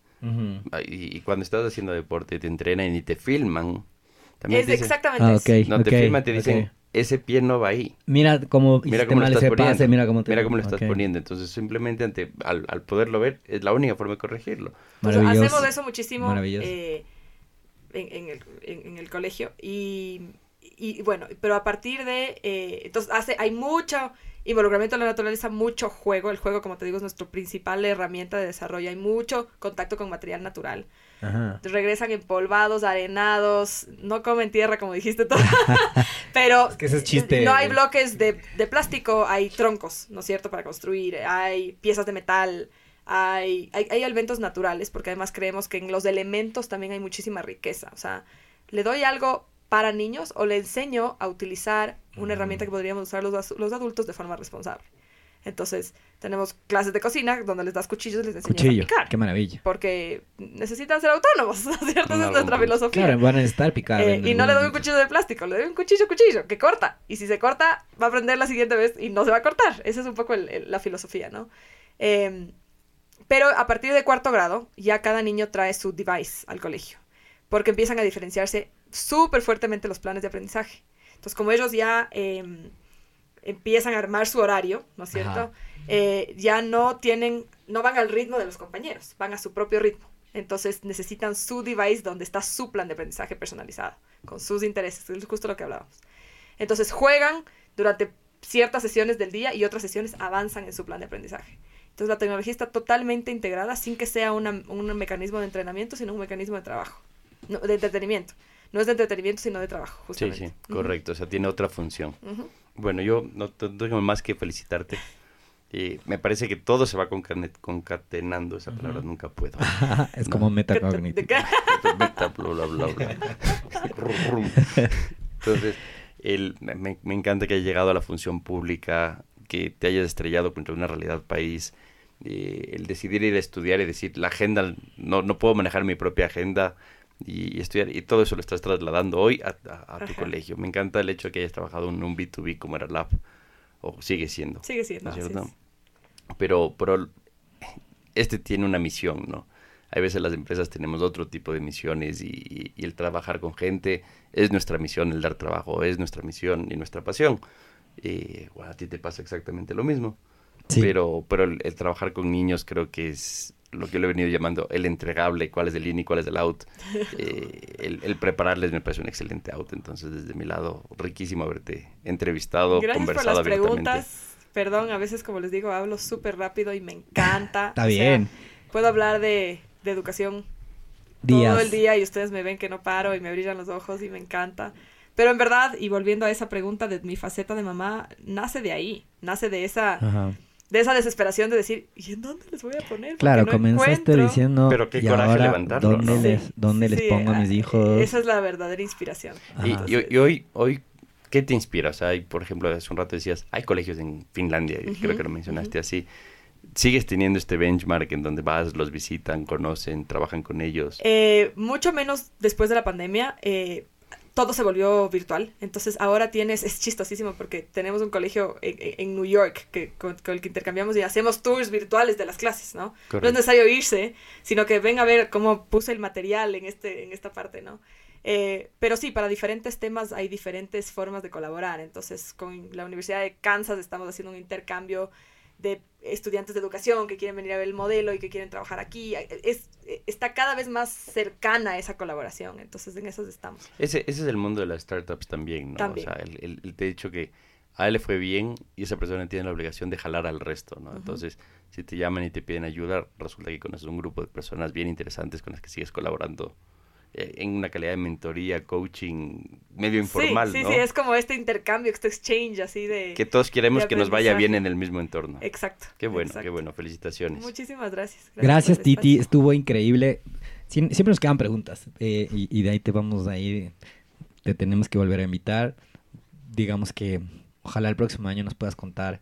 Ah, Y, y cuando estás haciendo deporte, te entrenan y te filman. También Es te dicen- exactamente Ah, no te filman, te dicen, ese pie no va ahí. Mira cómo Mira cómo lo estás ese poniendo. pase, mira cómo te... Mira cómo lo estás poniendo. Entonces, simplemente ante, al, al poderlo ver, es la única forma de corregirlo. Entonces, Maravilloso. hacemos eso muchísimo Maravilloso. eh, en, en el, en- en el colegio. Y, y bueno, pero a partir de... eh, entonces, hace, hay mucho involucramiento en la naturaleza, mucho juego. El juego, como te digo, es nuestra principal herramienta de desarrollo. Hay mucho contacto con material natural. Ajá. regresan empolvados, arenados, no comen tierra como dijiste tú, [LAUGHS] [LAUGHS] pero Es que ese es chiste. no hay bloques de, de plástico, hay troncos, ¿no es cierto?, para construir, hay piezas de metal, hay, hay, hay elementos naturales, porque además creemos que en los elementos también hay muchísima riqueza, o sea, le doy algo para niños o le enseño a utilizar una herramienta que podríamos usar los, los adultos de forma responsable. Entonces, tenemos clases de cocina donde les das cuchillos y les enseñas Cuchillo, a picar qué maravilla. porque necesitan ser autónomos, [LAUGHS] ¿no es cierto? Esa es nuestra filosofía. Claro, van a necesitar picar. Eh, y no le doy un cuchillo de plástico, le doy un cuchillo, cuchillo, que corta. Y si se corta, va a aprender la siguiente vez y no se va a cortar. Esa es un poco el- el- la filosofía, ¿no? Eh, pero a partir de cuarto grado, ya cada niño trae su device al colegio, porque empiezan a diferenciarse súper fuertemente los planes de aprendizaje. Entonces, como ellos ya eh, empiezan a armar su horario, ¿no es cierto? Eh, ya no tienen, no van al ritmo de los compañeros, van a su propio ritmo. Entonces necesitan su device donde está su plan de aprendizaje personalizado, con sus intereses, es justo lo que hablábamos. Entonces juegan durante ciertas sesiones del día y otras sesiones avanzan en su plan de aprendizaje. Entonces la tecnología está totalmente integrada sin que sea una- un mecanismo de entrenamiento, sino un mecanismo de trabajo, no, de entretenimiento. No es de entretenimiento, sino de trabajo, Sí, justamente. sí, correcto. O sea, tiene otra función. Bueno, yo no te- no tengo más que felicitarte. Eh, me parece que todo se va concatenando. Esa palabra nunca puedo. [LAUGHS] es como metacognitive. ¿De qué? [LAUGHS] Meta, bla, bla, bla, bla. [LAUGHS] Rum. Entonces, el, me, me encanta que hayas llegado a la función pública, que te hayas estrellado contra una realidad país, eh, el decidir ir a estudiar y decir, la agenda, no, no puedo manejar mi propia agenda y, y estudiar, y todo eso lo estás trasladando hoy a, a- a tu Ajá. colegio. Me encanta el hecho de que hayas trabajado en un B2B como era Lab, o sigue siendo. Sigue siendo. ¿no es cierto? es. Pero, pero este tiene una misión, ¿no? Hay veces las empresas tenemos otro tipo de misiones y, y- y el trabajar con gente es nuestra misión, el dar trabajo es nuestra misión y nuestra pasión. Y bueno, a ti te pasa exactamente lo mismo. Sí. Pero, pero el, el trabajar con niños creo que es lo que yo le he venido llamando el entregable, cuál es el in y cuál es el out. [LAUGHS] Eh, el, el prepararles me parece un excelente out. Entonces, desde mi lado, riquísimo haberte entrevistado, Gracias por conversado las abiertamente. preguntas. Perdón, a veces, como les digo, hablo súper rápido y me encanta. [LAUGHS] Está O sea, bien. puedo hablar de, de educación Días. todo el día y ustedes me ven que no paro y me brillan los ojos y me encanta. Pero en verdad, y volviendo a esa pregunta de mi faceta de mamá, nace de ahí, nace de esa, Ajá. De esa desesperación de decir, ¿y en dónde les voy a poner? Porque Claro, no comenzaste encuentro". diciendo, Pero qué y coraje ahora, levantarlo, ¿dónde ¿no? les, dónde les Sí, pongo a mis ah, hijos? Esa es la verdadera inspiración. Y, y- y hoy, hoy, ¿qué te inspira? O sea, hay, por ejemplo, hace un rato decías, hay colegios en Finlandia, y creo que lo mencionaste así. ¿Sigues teniendo este benchmark en donde vas, los visitan, conocen, trabajan con ellos? Eh, mucho menos después de la pandemia, eh, todo se volvió virtual. Entonces ahora tienes, es chistosísimo porque tenemos un colegio en, en- New York que, con, con el que intercambiamos y hacemos tours virtuales de las clases, ¿no? No es necesario irse, sino que ven a ver cómo puse el material en, este, en esta parte, ¿no? Eh, pero sí, para diferentes temas hay diferentes formas de colaborar. Entonces, con la Universidad de Kansas estamos haciendo un intercambio de estudiantes de educación que quieren venir a ver el modelo y que quieren trabajar aquí. Es, está cada vez más cercana esa colaboración. Entonces, en esos estamos. Ese, ese es el mundo de las startups también, ¿no? También. O sea, el, el- el te he dicho que a él le fue bien y esa persona tiene la obligación de jalar al resto, ¿no? Entonces, si te llaman y te piden ayuda, resulta que conoces un grupo de personas bien interesantes con las que sigues colaborando en una calidad de mentoría, coaching medio informal, sí, sí, ¿no? sí, es como este intercambio, este exchange así de... Que todos queremos que nos vaya bien en el mismo entorno. Exacto. Qué bueno, exacto. qué bueno, felicitaciones. Muchísimas gracias. Gracias, el Titi, espacio. estuvo increíble. Siem- siempre nos quedan preguntas eh, y, y de ahí te vamos a ir, te tenemos que volver a invitar. Digamos que ojalá el próximo año nos puedas contar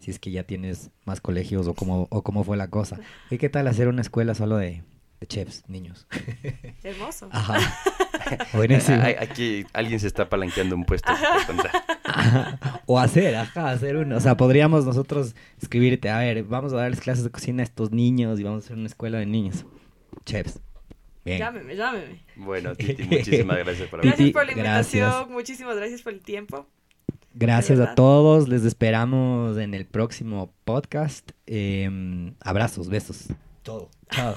si es que ya tienes más colegios o cómo, o cómo fue la cosa. [LAUGHS] ¿Y qué tal hacer una escuela solo de, de chefs, niños? [LAUGHS] Hermoso. Ajá. [LAUGHS] Buenísimo. Aquí alguien se está palanqueando un puesto. [LAUGHS] O hacer, ajá, hacer uno. O sea, podríamos nosotros escribirte, a ver, vamos a darles clases de cocina a estos niños y vamos a hacer una escuela de niños. Chefs. Bien. Llámeme, llámeme. Bueno, Titi, muchísimas gracias por Gracias por la invitación. gracias. Muchísimas gracias por el tiempo. Gracias a todos, les esperamos en el próximo podcast. Eh, abrazos, besos. Todo. Chao.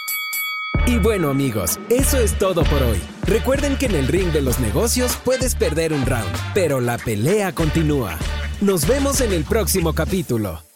Y bueno amigos, eso es todo por hoy. Recuerden que en el ring de los negocios puedes perder un round, pero la pelea continúa. Nos vemos en el próximo capítulo.